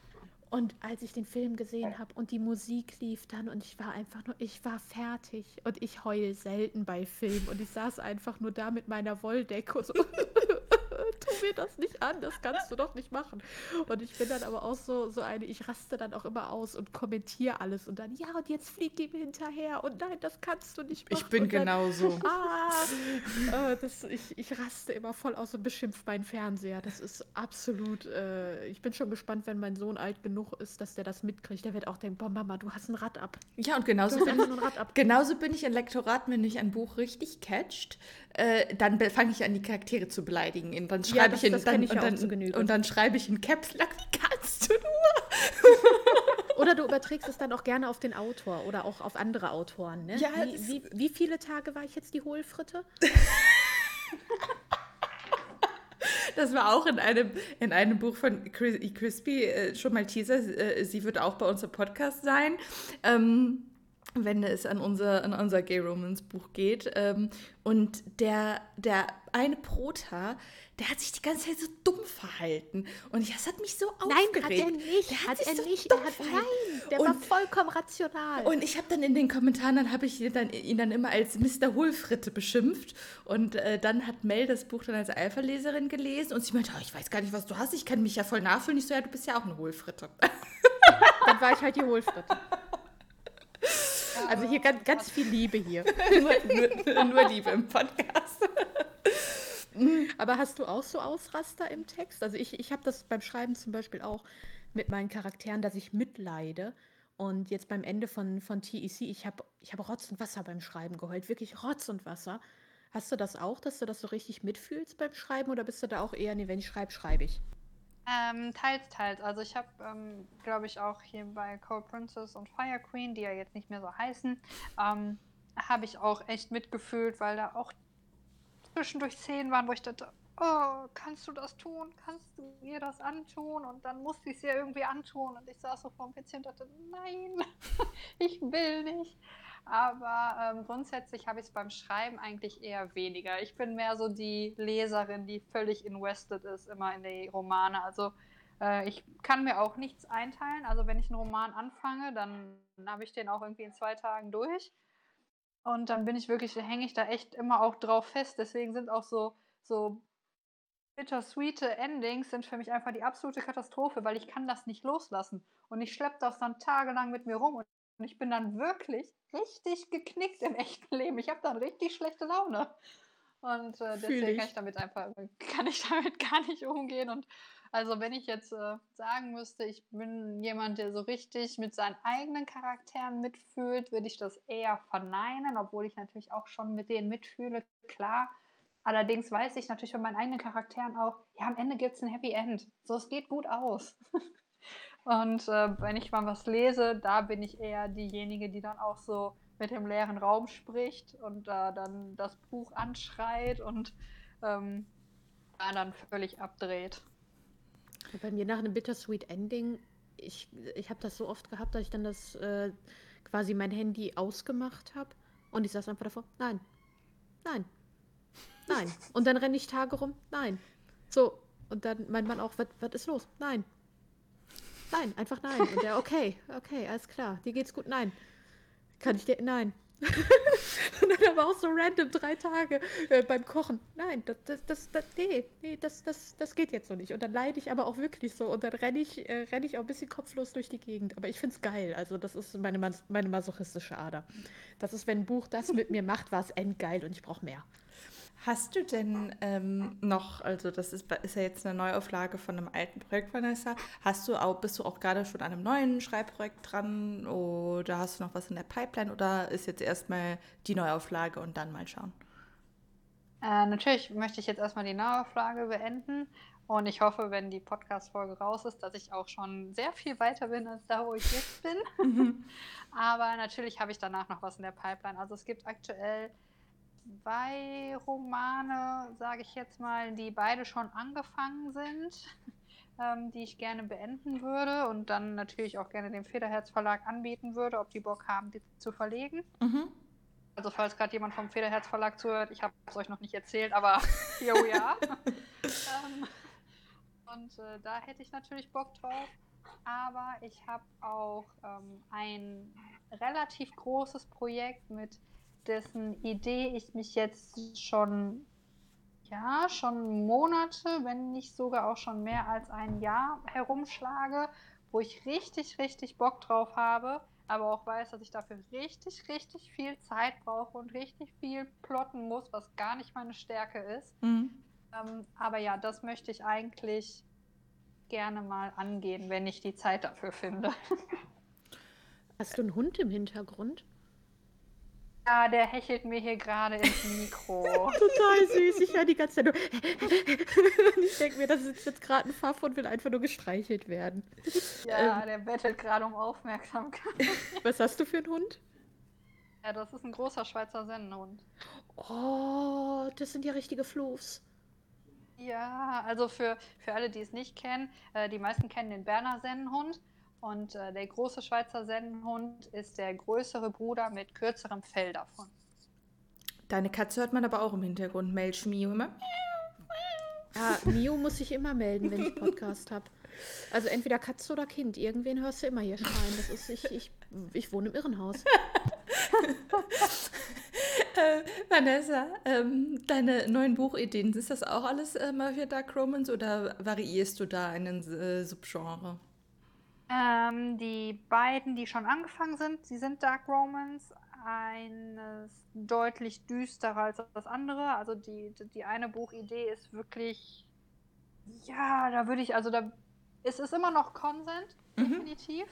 und als ich den Film gesehen habe und die Musik lief dann und ich war einfach nur, ich war fertig und ich heule selten bei Filmen und ich saß einfach nur da mit meiner Wolldecke so, (laughs) tu mir das nicht an, das kannst du doch nicht machen. Und ich bin dann aber auch so, so eine, ich raste dann auch immer aus und kommentiere alles und dann, ja, und jetzt fliegt ihm hinterher und nein, das kannst du nicht machen. Ich bin genauso. Ah, äh, das, ich, ich raste immer voll aus und beschimpfe meinen Fernseher. Das ist absolut, äh, ich bin schon gespannt, wenn mein Sohn alt genug ist, dass der das mitkriegt. Der wird auch denken, boah, Mama, du hast ein Rad ab. Ja, und genauso, bin, genauso bin ich in Lektorat, wenn ich ein Buch richtig catcht, äh, dann fange ich an, die Charaktere zu beleidigen. Und dann schreibe ja, ich in, dann, ich und, dann, und dann schreibe ich in Caps Lock, wie (laughs) kannst du nur? (laughs) Oder du überträgst es dann auch gerne auf den Autor oder auch auf andere Autoren. Ne? Ja, wie, wie, wie viele Tage war ich jetzt die Hohlfritte? (laughs) Das war auch in einem, in einem Buch von Chris, Crispy äh, schon mal Teaser. Äh, sie wird auch bei uns im Podcast sein. Ähm, wenn es an unser, an unser Gay Romance Buch geht. Ähm, und der, der eine Prota, der hat sich die ganze Zeit so dumm verhalten. Und ich, das hat mich so aufgeregt. Nein, hat er nicht. Der hat, hat er so nicht. Der hat, nein, der und, war vollkommen rational. Und ich habe dann in den Kommentaren, dann habe ich ihn dann, ihn dann immer als Mr. Hohlfritte beschimpft. Und äh, dann hat Mel das Buch dann als Alpha-Leserin gelesen. Und sie meinte, oh, ich weiß gar nicht, was du hast. Ich kann mich ja voll nachfühlen. Ich so, ja, du bist ja auch eine Hohlfritte. (laughs) dann war ich halt die Hohlfritte. (laughs) Also hier ganz, ganz viel Liebe hier. (laughs) nur, nur, nur Liebe im Podcast. Aber hast du auch so Ausraster im Text? Also ich, ich habe das beim Schreiben zum Beispiel auch mit meinen Charakteren, dass ich mitleide. Und jetzt beim Ende von, von TEC, ich habe ich hab Rotz und Wasser beim Schreiben geheult. Wirklich Rotz und Wasser. Hast du das auch, dass du das so richtig mitfühlst beim Schreiben? Oder bist du da auch eher, nee, wenn ich schreibe, schreibe ich? Ähm, teils, teils. Also ich habe, ähm, glaube ich, auch hier bei Cold Princess und Fire Queen, die ja jetzt nicht mehr so heißen, ähm, habe ich auch echt mitgefühlt, weil da auch zwischendurch Szenen waren, wo ich dachte, oh, kannst du das tun? Kannst du ihr das antun? Und dann musste ich es ihr irgendwie antun. Und ich saß so vor dem PC und dachte, nein, (laughs) ich will nicht. Aber ähm, grundsätzlich habe ich es beim Schreiben eigentlich eher weniger. Ich bin mehr so die Leserin, die völlig invested ist, immer in die Romane. Also äh, ich kann mir auch nichts einteilen. Also wenn ich einen Roman anfange, dann habe ich den auch irgendwie in zwei Tagen durch. Und dann bin ich wirklich, hänge ich da echt immer auch drauf fest. Deswegen sind auch so, so bittersweete Endings sind für mich einfach die absolute Katastrophe, weil ich kann das nicht loslassen. Und ich schleppe das dann tagelang mit mir rum und und ich bin dann wirklich richtig geknickt im echten Leben. Ich habe dann richtig schlechte Laune. Und äh, deswegen kann ich damit einfach kann ich (laughs) damit gar nicht umgehen. Und also wenn ich jetzt äh, sagen müsste, ich bin jemand, der so richtig mit seinen eigenen Charakteren mitfühlt, würde ich das eher verneinen, obwohl ich natürlich auch schon mit denen mitfühle, klar. Allerdings weiß ich natürlich von meinen eigenen Charakteren auch, ja, am Ende gibt es ein Happy End. So, es geht gut aus. (laughs) Und äh, wenn ich mal was lese, da bin ich eher diejenige, die dann auch so mit dem leeren Raum spricht und da äh, dann das Buch anschreit und ähm, dann völlig abdreht. Bei mir nach einem Bittersweet Ending, ich, ich habe das so oft gehabt, dass ich dann das äh, quasi mein Handy ausgemacht habe und ich saß einfach davor, nein, nein, nein. Und dann renne ich Tage rum, nein. So, und dann mein Mann auch, was ist los? Nein, Nein, einfach nein. Und der, okay, okay, alles klar. Dir geht's gut? Nein. Kann ich dir, nein. (laughs) und dann aber auch so random drei Tage äh, beim Kochen. Nein, das, das, das, das, nee, nee, das, das, das geht jetzt so nicht. Und dann leide ich aber auch wirklich so. Und dann renne ich, äh, renn ich auch ein bisschen kopflos durch die Gegend. Aber ich finde es geil. Also, das ist meine, meine masochistische Ader. Das ist, wenn ein Buch das mit mir macht, war es endgeil und ich brauche mehr. Hast du denn ähm, noch, also das ist, ist ja jetzt eine Neuauflage von einem alten Projekt, Vanessa, hast du auch, bist du auch gerade schon an einem neuen Schreibprojekt dran oder hast du noch was in der Pipeline oder ist jetzt erstmal die Neuauflage und dann mal schauen? Äh, natürlich möchte ich jetzt erstmal die Neuauflage beenden und ich hoffe, wenn die Podcast-Folge raus ist, dass ich auch schon sehr viel weiter bin als da, wo ich jetzt bin. (laughs) Mhm. Aber natürlich habe ich danach noch was in der Pipeline. Also es gibt aktuell zwei Romane, sage ich jetzt mal, die beide schon angefangen sind, (laughs) ähm, die ich gerne beenden würde und dann natürlich auch gerne dem Federherz Verlag anbieten würde, ob die Bock haben, die zu verlegen. Mhm. Also falls gerade jemand vom Federherz Verlag zuhört, ich habe es euch noch nicht erzählt, aber (laughs) here we are. (laughs) ähm, und äh, da hätte ich natürlich Bock drauf. Aber ich habe auch ähm, ein relativ großes Projekt mit dessen Idee ich mich jetzt schon ja schon Monate, wenn nicht sogar auch schon mehr als ein Jahr herumschlage, wo ich richtig, richtig Bock drauf habe, aber auch weiß, dass ich dafür richtig, richtig viel Zeit brauche und richtig viel plotten muss, was gar nicht meine Stärke ist. Mhm. Ähm, aber ja, das möchte ich eigentlich gerne mal angehen, wenn ich die Zeit dafür finde. Hast du einen Hund im Hintergrund? Ja, der hechelt mir hier gerade ins Mikro. (laughs) Total süß. Ich höre die ganze Zeit nur. (laughs) ich denke mir, das ist jetzt gerade ein Pfaff und will einfach nur gestreichelt werden. Ja, ähm, der bettelt gerade um Aufmerksamkeit. (laughs) Was hast du für einen Hund? Ja, das ist ein großer Schweizer Sennenhund. Oh, das sind ja richtige Floofs. Ja, also für, für alle, die es nicht kennen, äh, die meisten kennen den Berner Sennenhund. Und äh, der große Schweizer Sennenhund ist der größere Bruder mit kürzerem Fell davon. Deine Katze hört man aber auch im Hintergrund. Melch Mio immer. Ja, Mio muss sich immer melden, wenn ich (laughs) Podcast habe. Also entweder Katze oder Kind. Irgendwen hörst du immer hier schreien. Das ist, ich, ich, ich wohne im Irrenhaus. (laughs) äh, Vanessa, ähm, deine neuen Buchideen, ist das auch alles äh, mal für Dark Romans oder variierst du da einen äh, Subgenre? Ähm, die beiden, die schon angefangen sind, sie sind Dark Romans. Eines deutlich düsterer als das andere. Also die, die eine Buchidee ist wirklich, ja, da würde ich, also da es ist immer noch Consent, mhm. definitiv.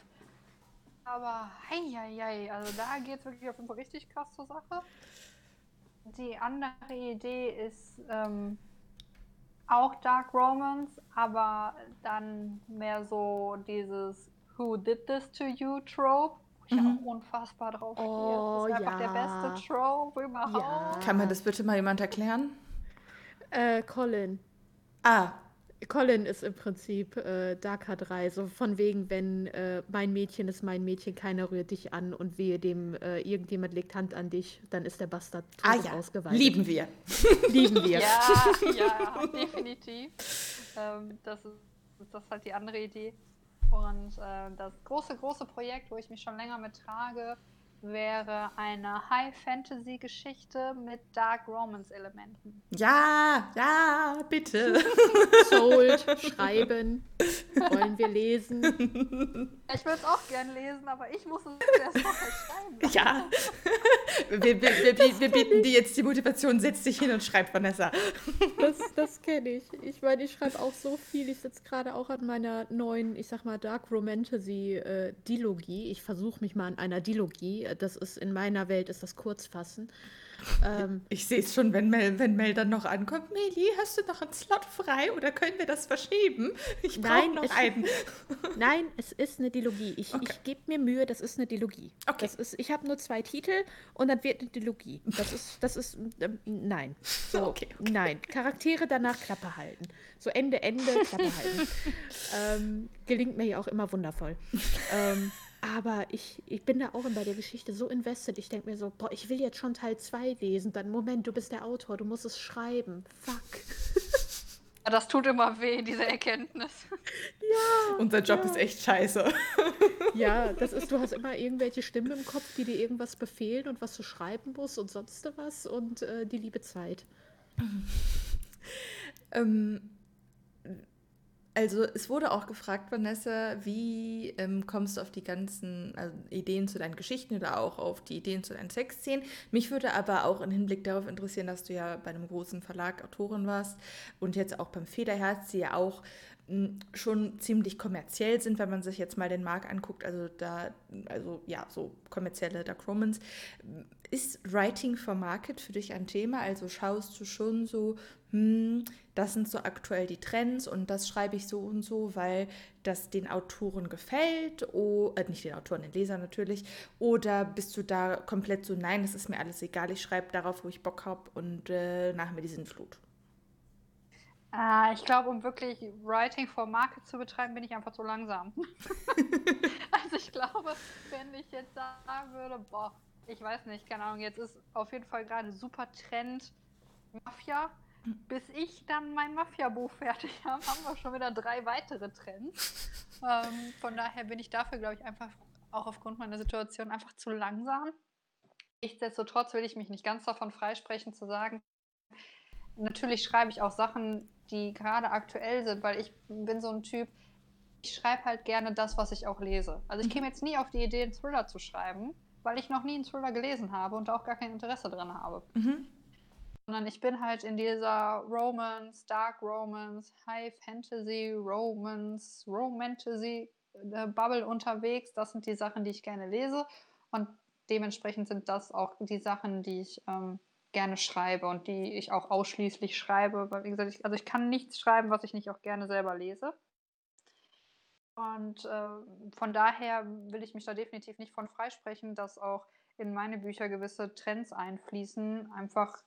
Aber hei, hei, hei, also da geht es wirklich auf jeden Fall richtig krass zur Sache. Die andere Idee ist ähm, auch Dark Romance, aber dann mehr so dieses Who did this to you Trope. Ich mhm. auch unfassbar drauf. Oh, das ist einfach ja. der beste Trope überhaupt. Ja. Kann mir das bitte mal jemand erklären? Äh, Colin. Ah, Colin ist im Prinzip äh, Darker 3, so von wegen, wenn äh, mein Mädchen ist mein Mädchen, keiner rührt dich an und wehe dem, äh, irgendjemand legt Hand an dich, dann ist der Bastard tot ah, ja. ausgeweitet. Lieben wir. (laughs) Lieben wir. Ja, ja, definitiv. Ähm, das, ist, das ist halt die andere Idee. Und äh, das große, große Projekt, wo ich mich schon länger mit trage, wäre eine High-Fantasy-Geschichte mit Dark Romance-Elementen. Ja, ja, bitte. (laughs) Sold, schreiben. (laughs) Wollen wir lesen? Ich würde es auch gern lesen, aber ich muss es erst mal schreiben. (laughs) Ja. Wir, wir, wir, wir, bieten dir jetzt die Motivation, setz dich hin und schreib, Vanessa. Das, das kenne ich. Ich meine, ich schreibe auch so viel. Ich sitze gerade auch an meiner neuen, ich sag mal, Dark Romantasy-Dilogie. Äh, ich versuche mich mal an einer Dilogie das ist in meiner Welt ist das Kurzfassen. Ähm, (laughs) ich sehe es schon, wenn Mel, wenn Mel dann noch ankommt. Meli, hast du noch einen Slot frei oder können wir das verschieben? Ich brauche noch einen. (laughs) Nein, es ist eine Dilogie. Ich, okay. ich gebe mir Mühe, das ist eine Dilogie. Okay. Das ist, ich habe nur zwei Titel und dann wird eine Dilogie. Das ist, das ist, ähm, nein. So, (laughs) okay, okay, Nein. Charaktere danach Klappe halten. So Ende, Ende, Klappe halten. ähm, gelingt mir ja auch immer wundervoll. ähm, aber ich, ich bin da auch bei der Geschichte so invested. Ich denke mir so, boah, ich will jetzt schon Teil 2 lesen. Dann, Moment, du bist der Autor, du musst es schreiben. Fuck. (laughs) Ja, das tut immer weh, diese Erkenntnis. (laughs) Ja. Unser Job ja. ist echt scheiße. (laughs) Ja, das ist, du hast immer irgendwelche Stimmen im Kopf, die dir irgendwas befehlen und was du schreiben musst und sonst was und äh, die liebe Zeit. ähm, also es wurde auch gefragt, Vanessa, wie ähm, kommst du auf die ganzen also Ideen zu deinen Geschichten oder auch auf die Ideen zu deinen Sexszenen? Mich würde aber auch im Hinblick darauf interessieren, dass du ja bei einem großen Verlag Autorin warst und jetzt auch beim Federherz, die ja auch schon ziemlich kommerziell sind, wenn man sich jetzt mal den Markt anguckt, also da, also ja, so kommerzielle Dark Romans. Ist Writing for Market für dich ein Thema? Also schaust du schon so, hm, das sind so aktuell die Trends und das schreibe ich so und so, weil das den Autoren gefällt, oder äh, nicht den Autoren, den Lesern natürlich, oder bist du da komplett so, nein, es ist mir alles egal, ich schreibe darauf, wo ich Bock habe und äh, nach mir die Sinnflut? Äh, ich glaube, um wirklich Writing for Market zu betreiben, bin ich einfach zu langsam. (laughs) also ich glaube, wenn ich jetzt sagen würde, boah, ich weiß nicht, keine Ahnung, jetzt ist auf jeden Fall gerade super Trend Mafia. Bis ich dann mein Mafia-Buch fertig (laughs) habe, haben wir schon wieder drei weitere Trends. Ähm, von daher bin ich dafür, glaube ich, einfach auch aufgrund meiner Situation einfach zu langsam. Nichtsdestotrotz will ich mich nicht ganz davon freisprechen zu sagen, natürlich schreibe ich auch Sachen, die gerade aktuell sind, weil ich bin so ein Typ, ich schreibe halt gerne das, was ich auch lese. Also ich käme jetzt nie auf die Idee, einen Thriller zu schreiben, weil ich noch nie einen Thriller gelesen habe und auch gar kein Interesse dran habe. Mhm. Sondern ich bin halt in dieser Romance, Dark Romance, High Fantasy, Romance, Romantasy äh, Bubble unterwegs. Das sind die Sachen, die ich gerne lese. Und dementsprechend sind das auch die Sachen, die ich ähm, gerne schreibe und die ich auch ausschließlich schreibe. Weil, wie gesagt, ich, also ich kann nichts schreiben, was ich nicht auch gerne selber lese. Und äh, von daher will ich mich da definitiv nicht von freisprechen, dass auch in meine Bücher gewisse Trends einfließen. Einfach,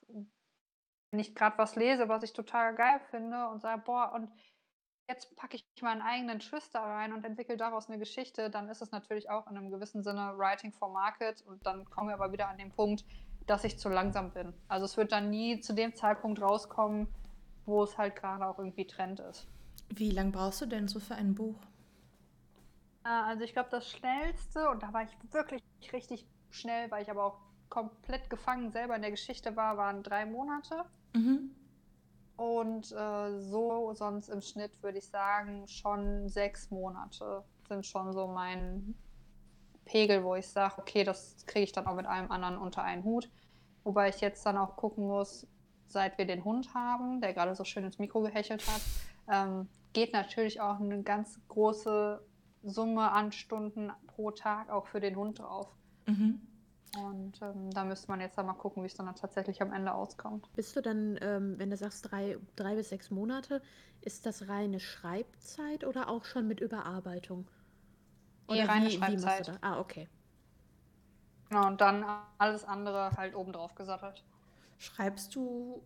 wenn ich gerade was lese, was ich total geil finde und sage, boah, und jetzt packe ich meinen eigenen Twist da rein und entwickle daraus eine Geschichte, dann ist es natürlich auch in einem gewissen Sinne Writing for Market. Und dann kommen wir aber wieder an den Punkt, dass ich zu langsam bin. Also es wird dann nie zu dem Zeitpunkt rauskommen, wo es halt gerade auch irgendwie Trend ist. Wie lange brauchst du denn so für ein Buch? Äh, also ich glaube, das schnellste, und da war ich wirklich richtig schnell, weil ich aber auch komplett gefangen selber in der Geschichte war, waren drei Monate. Mhm. Und äh, so sonst im Schnitt würde ich sagen, schon sechs Monate sind schon so mein Pegel, wo ich sage, okay, das kriege ich dann auch mit allem anderen unter einen Hut. Wobei ich jetzt dann auch gucken muss, seit wir den Hund haben, der gerade so schön ins Mikro gehechelt hat, ähm, geht natürlich auch eine ganz große Summe an Stunden pro Tag auch für den Hund drauf. Mhm. Und ähm, da müsste man jetzt mal gucken, wie es dann tatsächlich am Ende auskommt. Bist du dann, ähm, wenn du sagst drei, drei bis sechs Monate, ist das reine Schreibzeit oder auch schon mit Überarbeitung? Oder nee, reine wie, Schreibzeit. Wie ah, okay. Genau, und dann alles andere halt obendrauf gesattelt. Schreibst du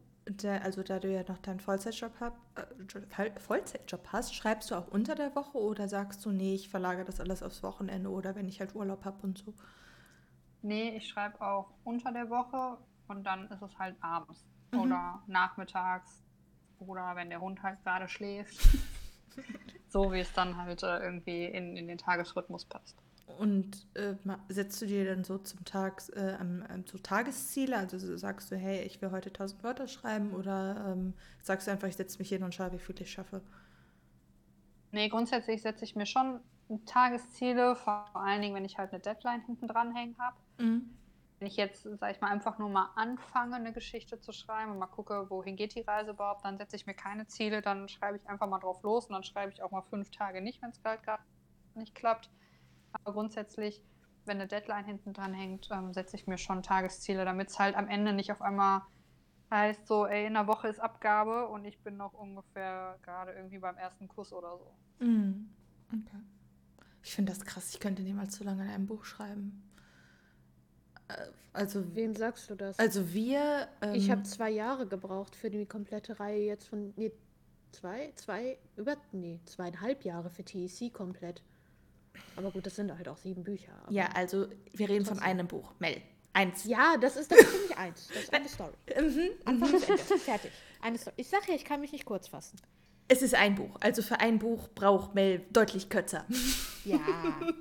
also da du ja noch deinen Vollzeitjob, hab, äh, Vollzeitjob hast, schreibst du auch unter der Woche oder sagst du, nee, ich verlagere das alles aufs Wochenende oder wenn ich halt Urlaub habe und so? Nee, ich schreibe auch unter der Woche und dann ist es halt abends mhm. oder nachmittags oder wenn der Hund halt gerade schläft. (laughs) so wie es dann halt äh, irgendwie in, in den Tagesrhythmus passt. Und äh, setzt du dir dann so zum Tag äh, so Tagesziele? Also sagst du, hey, ich will heute 1000 Wörter schreiben oder ähm, sagst du einfach, ich setze mich hin und schaue, wie viel ich schaffe? Nee, grundsätzlich setze ich mir schon Tagesziele, vor allen Dingen, wenn ich halt eine Deadline hinten dran hängen habe. Mhm. Wenn ich jetzt, sag ich mal, einfach nur mal anfange, eine Geschichte zu schreiben und mal gucke, wohin geht die Reise überhaupt, dann setze ich mir keine Ziele, dann schreibe ich einfach mal drauf los und dann schreibe ich auch mal fünf Tage nicht, wenn es gerade nicht klappt. Aber grundsätzlich, wenn eine Deadline hinten dran hängt, ähm, setze ich mir schon Tagesziele, damit es halt am Ende nicht auf einmal heißt, so, ey, in der Woche ist Abgabe und ich bin noch ungefähr gerade irgendwie beim ersten Kuss oder so. Mhm. Okay. Ich finde das krass, ich könnte niemals so lange in einem Buch schreiben. Äh, also, Wem sagst du das? Also wir. Ähm, ich habe zwei Jahre gebraucht für die komplette Reihe jetzt von. Nee, zwei, zwei, über, nee, zweieinhalb Jahre für TEC komplett. Aber gut, das sind halt auch sieben Bücher. Ja, also wir reden von einem Buch. Mel. Eins. Ja, das ist, das ist nicht eins. Das ist eine (laughs) Story. Mhm. Anfang bis Ende. Fertig. Eine Story. Ich sage ja, ich kann mich nicht kurz fassen. Es ist ein Buch. Also für ein Buch braucht Mel deutlich kürzer. Ja.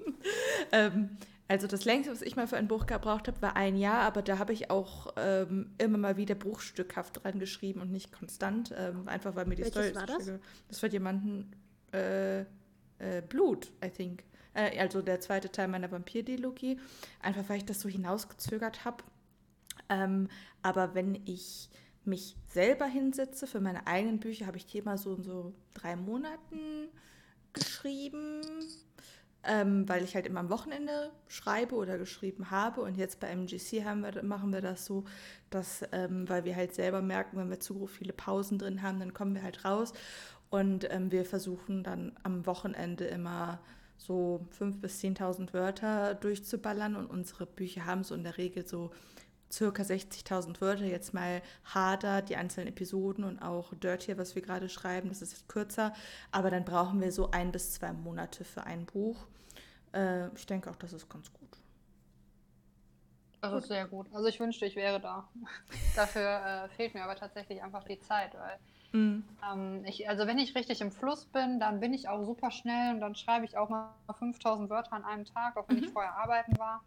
(laughs) ähm, also das längste, was ich mal für ein Buch gebraucht habe, war ein Jahr, aber da habe ich auch ähm, immer mal wieder bruchstückhaft dran geschrieben und nicht konstant, ähm, einfach weil mir die Welches Story war das? das war jemanden äh, äh, Blut, I think. Äh, also der zweite Teil meiner Vampir-Dilogie. Einfach weil ich das so hinausgezögert habe. Ähm, aber wenn ich mich selber hinsetze für meine eigenen Bücher, habe ich immer so in so drei Monaten geschrieben, ähm, weil ich halt immer am Wochenende schreibe oder geschrieben habe. Und jetzt bei MGC wir, machen wir das so, dass, ähm, weil wir halt selber merken, wenn wir zu viele Pausen drin haben, dann kommen wir halt raus. Und ähm, wir versuchen dann am Wochenende immer so 5.000 bis 10.000 Wörter durchzuballern. Und unsere Bücher haben so in der Regel so circa 60.000 Wörter. Jetzt mal harder, die einzelnen Episoden und auch Dirtier, was wir gerade schreiben, das ist kürzer. Aber dann brauchen wir so ein bis zwei Monate für ein Buch. Äh, ich denke auch, das ist ganz gut. Das ist sehr gut. Also ich wünschte, ich wäre da. (laughs) Dafür äh, fehlt mir aber tatsächlich einfach die Zeit, weil mhm. ähm, ich, also wenn ich richtig im Fluss bin, dann bin ich auch super schnell und dann schreibe ich auch mal 5000 Wörter an einem Tag, auch wenn mhm. ich vorher arbeiten war.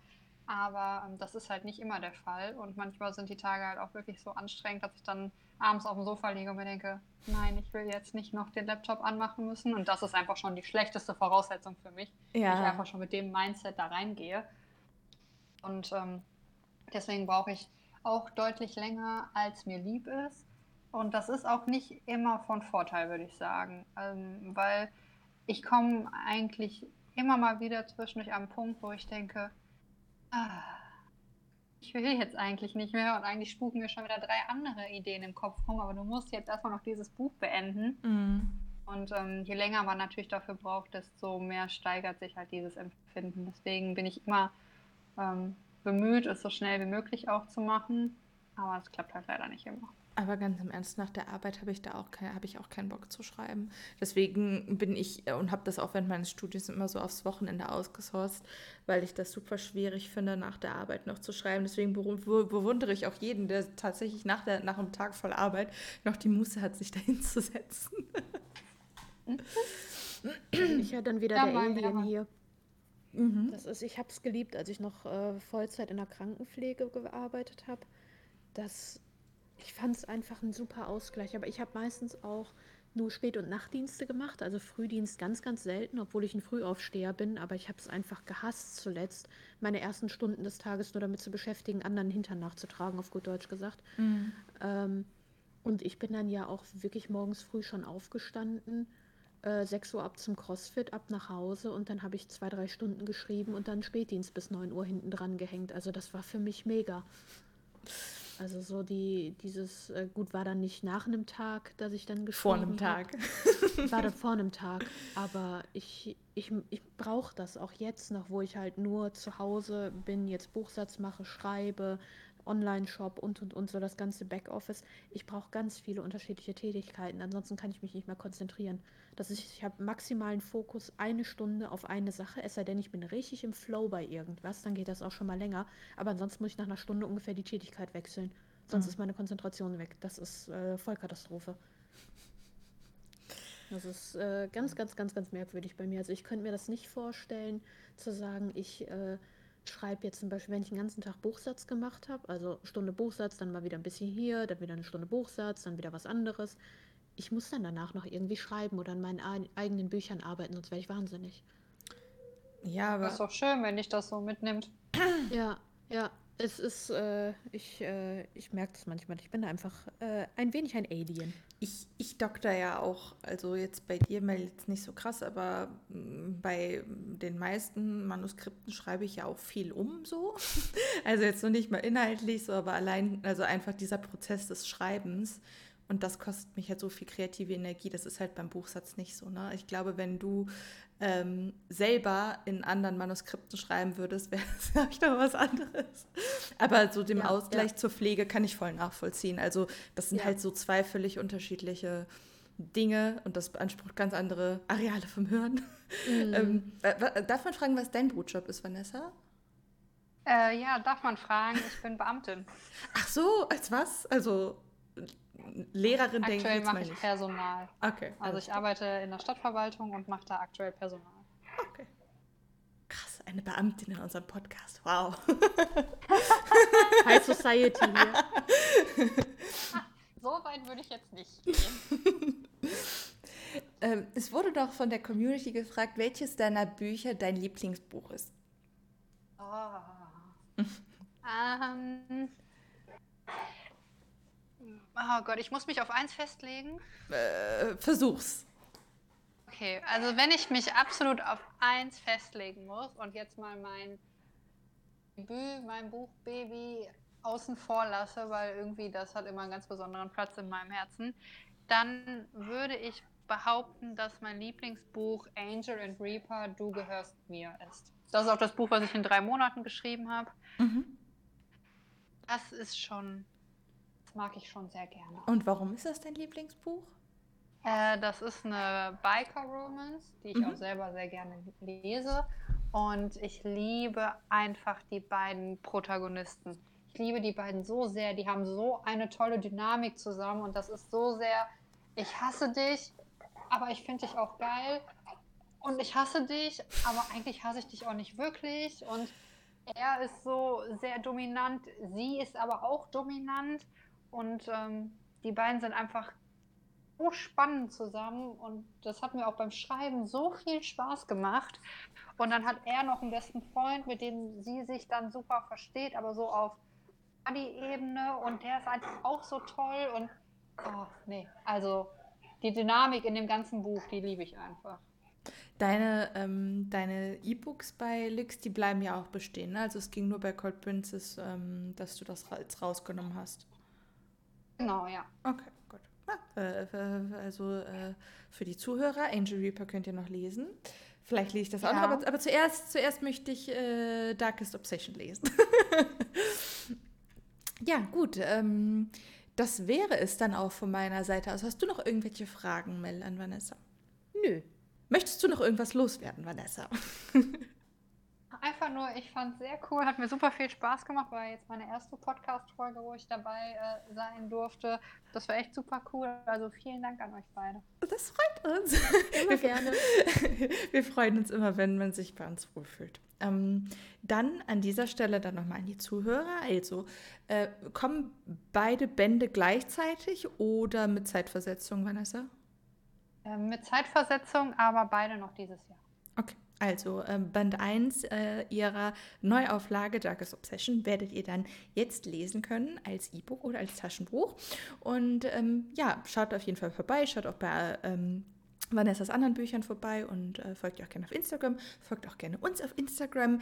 Aber ähm, das ist halt nicht immer der Fall. Und manchmal sind die Tage halt auch wirklich so anstrengend, dass ich dann abends auf dem Sofa liege und mir denke, nein, ich will jetzt nicht noch den Laptop anmachen müssen. Und das ist einfach schon die schlechteste Voraussetzung für mich. Ja. Ich einfach schon mit dem Mindset da reingehe. Und ähm, deswegen brauche ich auch deutlich länger, als mir lieb ist. Und das ist auch nicht immer von Vorteil, würde ich sagen. Ähm, weil ich komme eigentlich immer mal wieder zwischendurch am Punkt, wo ich denke, ich will jetzt eigentlich nicht mehr und eigentlich spuken mir schon wieder drei andere Ideen im Kopf rum, aber du musst jetzt erstmal noch dieses Buch beenden. Mhm. Und ähm, je länger man natürlich dafür braucht, desto mehr steigert sich halt dieses Empfinden. Deswegen bin ich immer ähm, bemüht, es so schnell wie möglich auch zu machen, aber es klappt halt leider nicht immer. Aber ganz im Ernst, nach der Arbeit habe ich da auch, kein, hab ich auch keinen Bock zu schreiben. Deswegen bin ich äh, und habe das auch während meines Studiums immer so aufs Wochenende ausgesourced, weil ich das super schwierig finde, nach der Arbeit noch zu schreiben. Deswegen bewundere ich auch jeden, der tatsächlich nach, der, nach einem Tag voll Arbeit noch die Muße hat, sich dahin (laughs) zu setzen. ich ja dann wieder ja, der Alien hier. Mhm. Das ist, ich habe es geliebt, als ich noch äh, Vollzeit in der Krankenpflege gearbeitet habe. Das ich fand es einfach ein super Ausgleich. Aber ich habe meistens auch nur Spät- und Nachtdienste gemacht, also Frühdienst ganz, ganz selten, obwohl ich ein Frühaufsteher bin. Aber ich habe es einfach gehasst zuletzt, meine ersten Stunden des Tages nur damit zu beschäftigen, anderen Hintern nachzutragen, auf gut Deutsch gesagt. Mhm. Ähm, und ich bin dann ja auch wirklich morgens früh schon aufgestanden. Äh, 6 Uhr ab zum CrossFit, ab nach Hause und dann habe ich zwei, drei Stunden geschrieben und dann Spätdienst bis 9 Uhr hinten dran gehängt. Also das war für mich mega. Also so die, dieses, äh, gut, war dann nicht nach einem Tag, dass ich dann geschrieben Vor einem Tag. (laughs) war dann vor einem Tag. Aber ich, ich, ich brauche das auch jetzt noch, wo ich halt nur zu Hause bin, jetzt Buchsatz mache, schreibe, Online-Shop und und und so das ganze Backoffice. Ich brauche ganz viele unterschiedliche Tätigkeiten, ansonsten kann ich mich nicht mehr konzentrieren. Das ist, ich habe maximalen Fokus eine Stunde auf eine Sache, es sei denn, ich bin richtig im Flow bei irgendwas, dann geht das auch schon mal länger. Aber ansonsten muss ich nach einer Stunde ungefähr die Tätigkeit wechseln. Sonst mhm. ist meine Konzentration weg. Das ist äh, Vollkatastrophe. Das ist äh, ganz, ganz, ganz, ganz merkwürdig bei mir. Also ich könnte mir das nicht vorstellen, zu sagen, ich äh, schreibe jetzt zum Beispiel, wenn ich den ganzen Tag Buchsatz gemacht habe, also Stunde Buchsatz, dann mal wieder ein bisschen hier, dann wieder eine Stunde Buchsatz, dann wieder was anderes. Ich muss dann danach noch irgendwie schreiben oder an meinen eigenen Büchern arbeiten, sonst wäre ich wahnsinnig. Ja, aber. Das ist doch schön, wenn dich das so mitnimmt. Ja, ja. Es ist, äh, ich, äh, ich merke das manchmal. Ich bin einfach äh, ein wenig ein Alien. Ich, ich dokter ja auch, also jetzt bei dir mal jetzt nicht so krass, aber mm, bei den meisten Manuskripten schreibe ich ja auch viel um so. (laughs) Also jetzt nur nicht mal inhaltlich so, aber allein, also einfach dieser Prozess des Schreibens und das kostet mich halt so viel kreative Energie. Das ist halt beim Buchsatz nicht so. Ne? Ich glaube, wenn du ähm, selber in anderen Manuskripten schreiben würdest, wäre das, (laughs) glaube ich, noch was anderes. Aber so dem ja, Ausgleich ja. zur Pflege kann ich voll nachvollziehen. Also das sind ja. halt so zwei völlig unterschiedliche Dinge und das beansprucht ganz andere Areale vom Hirn. Mhm. (laughs) ähm, darf man fragen, was dein Brutjob ist, Vanessa? Äh, ja, darf man fragen. Ich bin Beamtin. Ach so, als was? Also Lehrerin denke ich jetzt mache ich Personal. Okay. Also ich arbeite in der Stadtverwaltung und mache da aktuell Personal. Okay. Krass, eine Beamtin in unserem Podcast. Wow. High Society hier. (laughs) so weit würde ich jetzt nicht gehen. (laughs) ähm, es wurde doch von der Community gefragt, welches deiner Bücher dein Lieblingsbuch ist. Oh. (laughs) ähm, Oh Gott, ich muss mich auf eins festlegen. Äh, versuch's. Okay, also wenn ich mich absolut auf eins festlegen muss und jetzt mal mein Debüt, mein Buch Baby außen vor lasse, weil irgendwie das hat immer einen ganz besonderen Platz in meinem Herzen, dann würde ich behaupten, dass mein Lieblingsbuch Angel and Reaper, Du gehörst mir ist. Das ist auch das Buch, was ich in drei Monaten geschrieben habe. Mhm. Das ist schon mag ich schon sehr gerne. Und warum ist das dein Lieblingsbuch? Äh, das ist eine Biker-Romance, die ich mhm. auch selber sehr gerne lese. Und ich liebe einfach die beiden Protagonisten. Ich liebe die beiden so sehr. Die haben so eine tolle Dynamik zusammen. Und das ist so sehr, ich hasse dich, aber ich finde dich auch geil. Und ich hasse dich, aber eigentlich hasse ich dich auch nicht wirklich. Und er ist so sehr dominant, sie ist aber auch dominant und ähm, die beiden sind einfach so spannend zusammen und das hat mir auch beim Schreiben so viel Spaß gemacht. Und dann hat er noch einen besten Freund, mit dem sie sich dann super versteht, aber so auf Buddy-Ebene und der ist einfach auch so toll und oh, nee, also die Dynamik in dem ganzen Buch, die liebe ich einfach. Deine ähm, deine E-Books bei Lix, die bleiben ja auch bestehen. Ne? Also es ging nur bei Cold Princess, ähm, dass du das jetzt rausgenommen hast. Genau, ja. Okay, gut. Ah, äh, also äh, für die Zuhörer, Angel Reaper könnt ihr noch lesen. Vielleicht lese ich das auch noch, aber, aber, zuerst, zuerst möchte ich äh, Darkest Obsession lesen. (laughs) ja, gut. Ähm, das wäre es dann auch von meiner Seite aus. Hast du noch irgendwelche Fragen, Mel, an Vanessa? Nö. Möchtest du noch irgendwas loswerden, Vanessa? (laughs) Einfach nur, ich fand es sehr cool, hat mir super viel Spaß gemacht, war jetzt meine erste Podcast-Folge, wo ich dabei äh, sein durfte. Das war echt super cool. Also vielen Dank an euch beide. Das freut uns. (laughs) Immer gerne. (laughs) Wir freuen uns immer, wenn man sich bei uns wohlfühlt. Ähm, dann an dieser Stelle dann nochmal an die Zuhörer. Also, äh, kommen beide Bände gleichzeitig oder mit Zeitversetzung, Vanessa? Äh, mit Zeitversetzung, aber beide noch dieses Jahr. Okay. Also ähm, Band 1 äh, ihrer Neuauflage Darkest Obsession werdet ihr dann jetzt lesen können als E-Book oder als Taschenbuch. Und ähm, ja, schaut auf jeden Fall vorbei, schaut auch bei ähm, Vanessas anderen Büchern vorbei und äh, folgt ihr auch gerne auf Instagram, folgt auch gerne uns auf Instagram.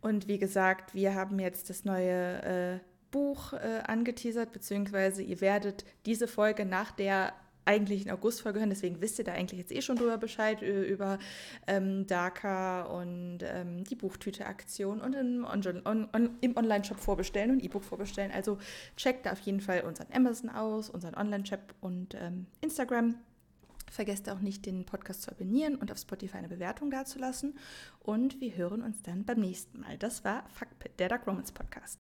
Und wie gesagt, wir haben jetzt das neue äh, Buch äh, angeteasert, beziehungsweise ihr werdet diese Folge nach der eigentlich in August-Folge hören, deswegen wisst ihr da eigentlich jetzt eh schon drüber Bescheid, über ähm, DACA und ähm, die Buchtüte-Aktion und im, on, on, im Online-Shop vorbestellen und E-Book vorbestellen. Also checkt da auf jeden Fall unseren Amazon aus, unseren Online-Shop und ähm, Instagram. Vergesst auch nicht, den Podcast zu abonnieren und auf Spotify eine Bewertung dazulassen. Und wir hören uns dann beim nächsten Mal. Das war Fuckpit, der Dark Romance Podcast.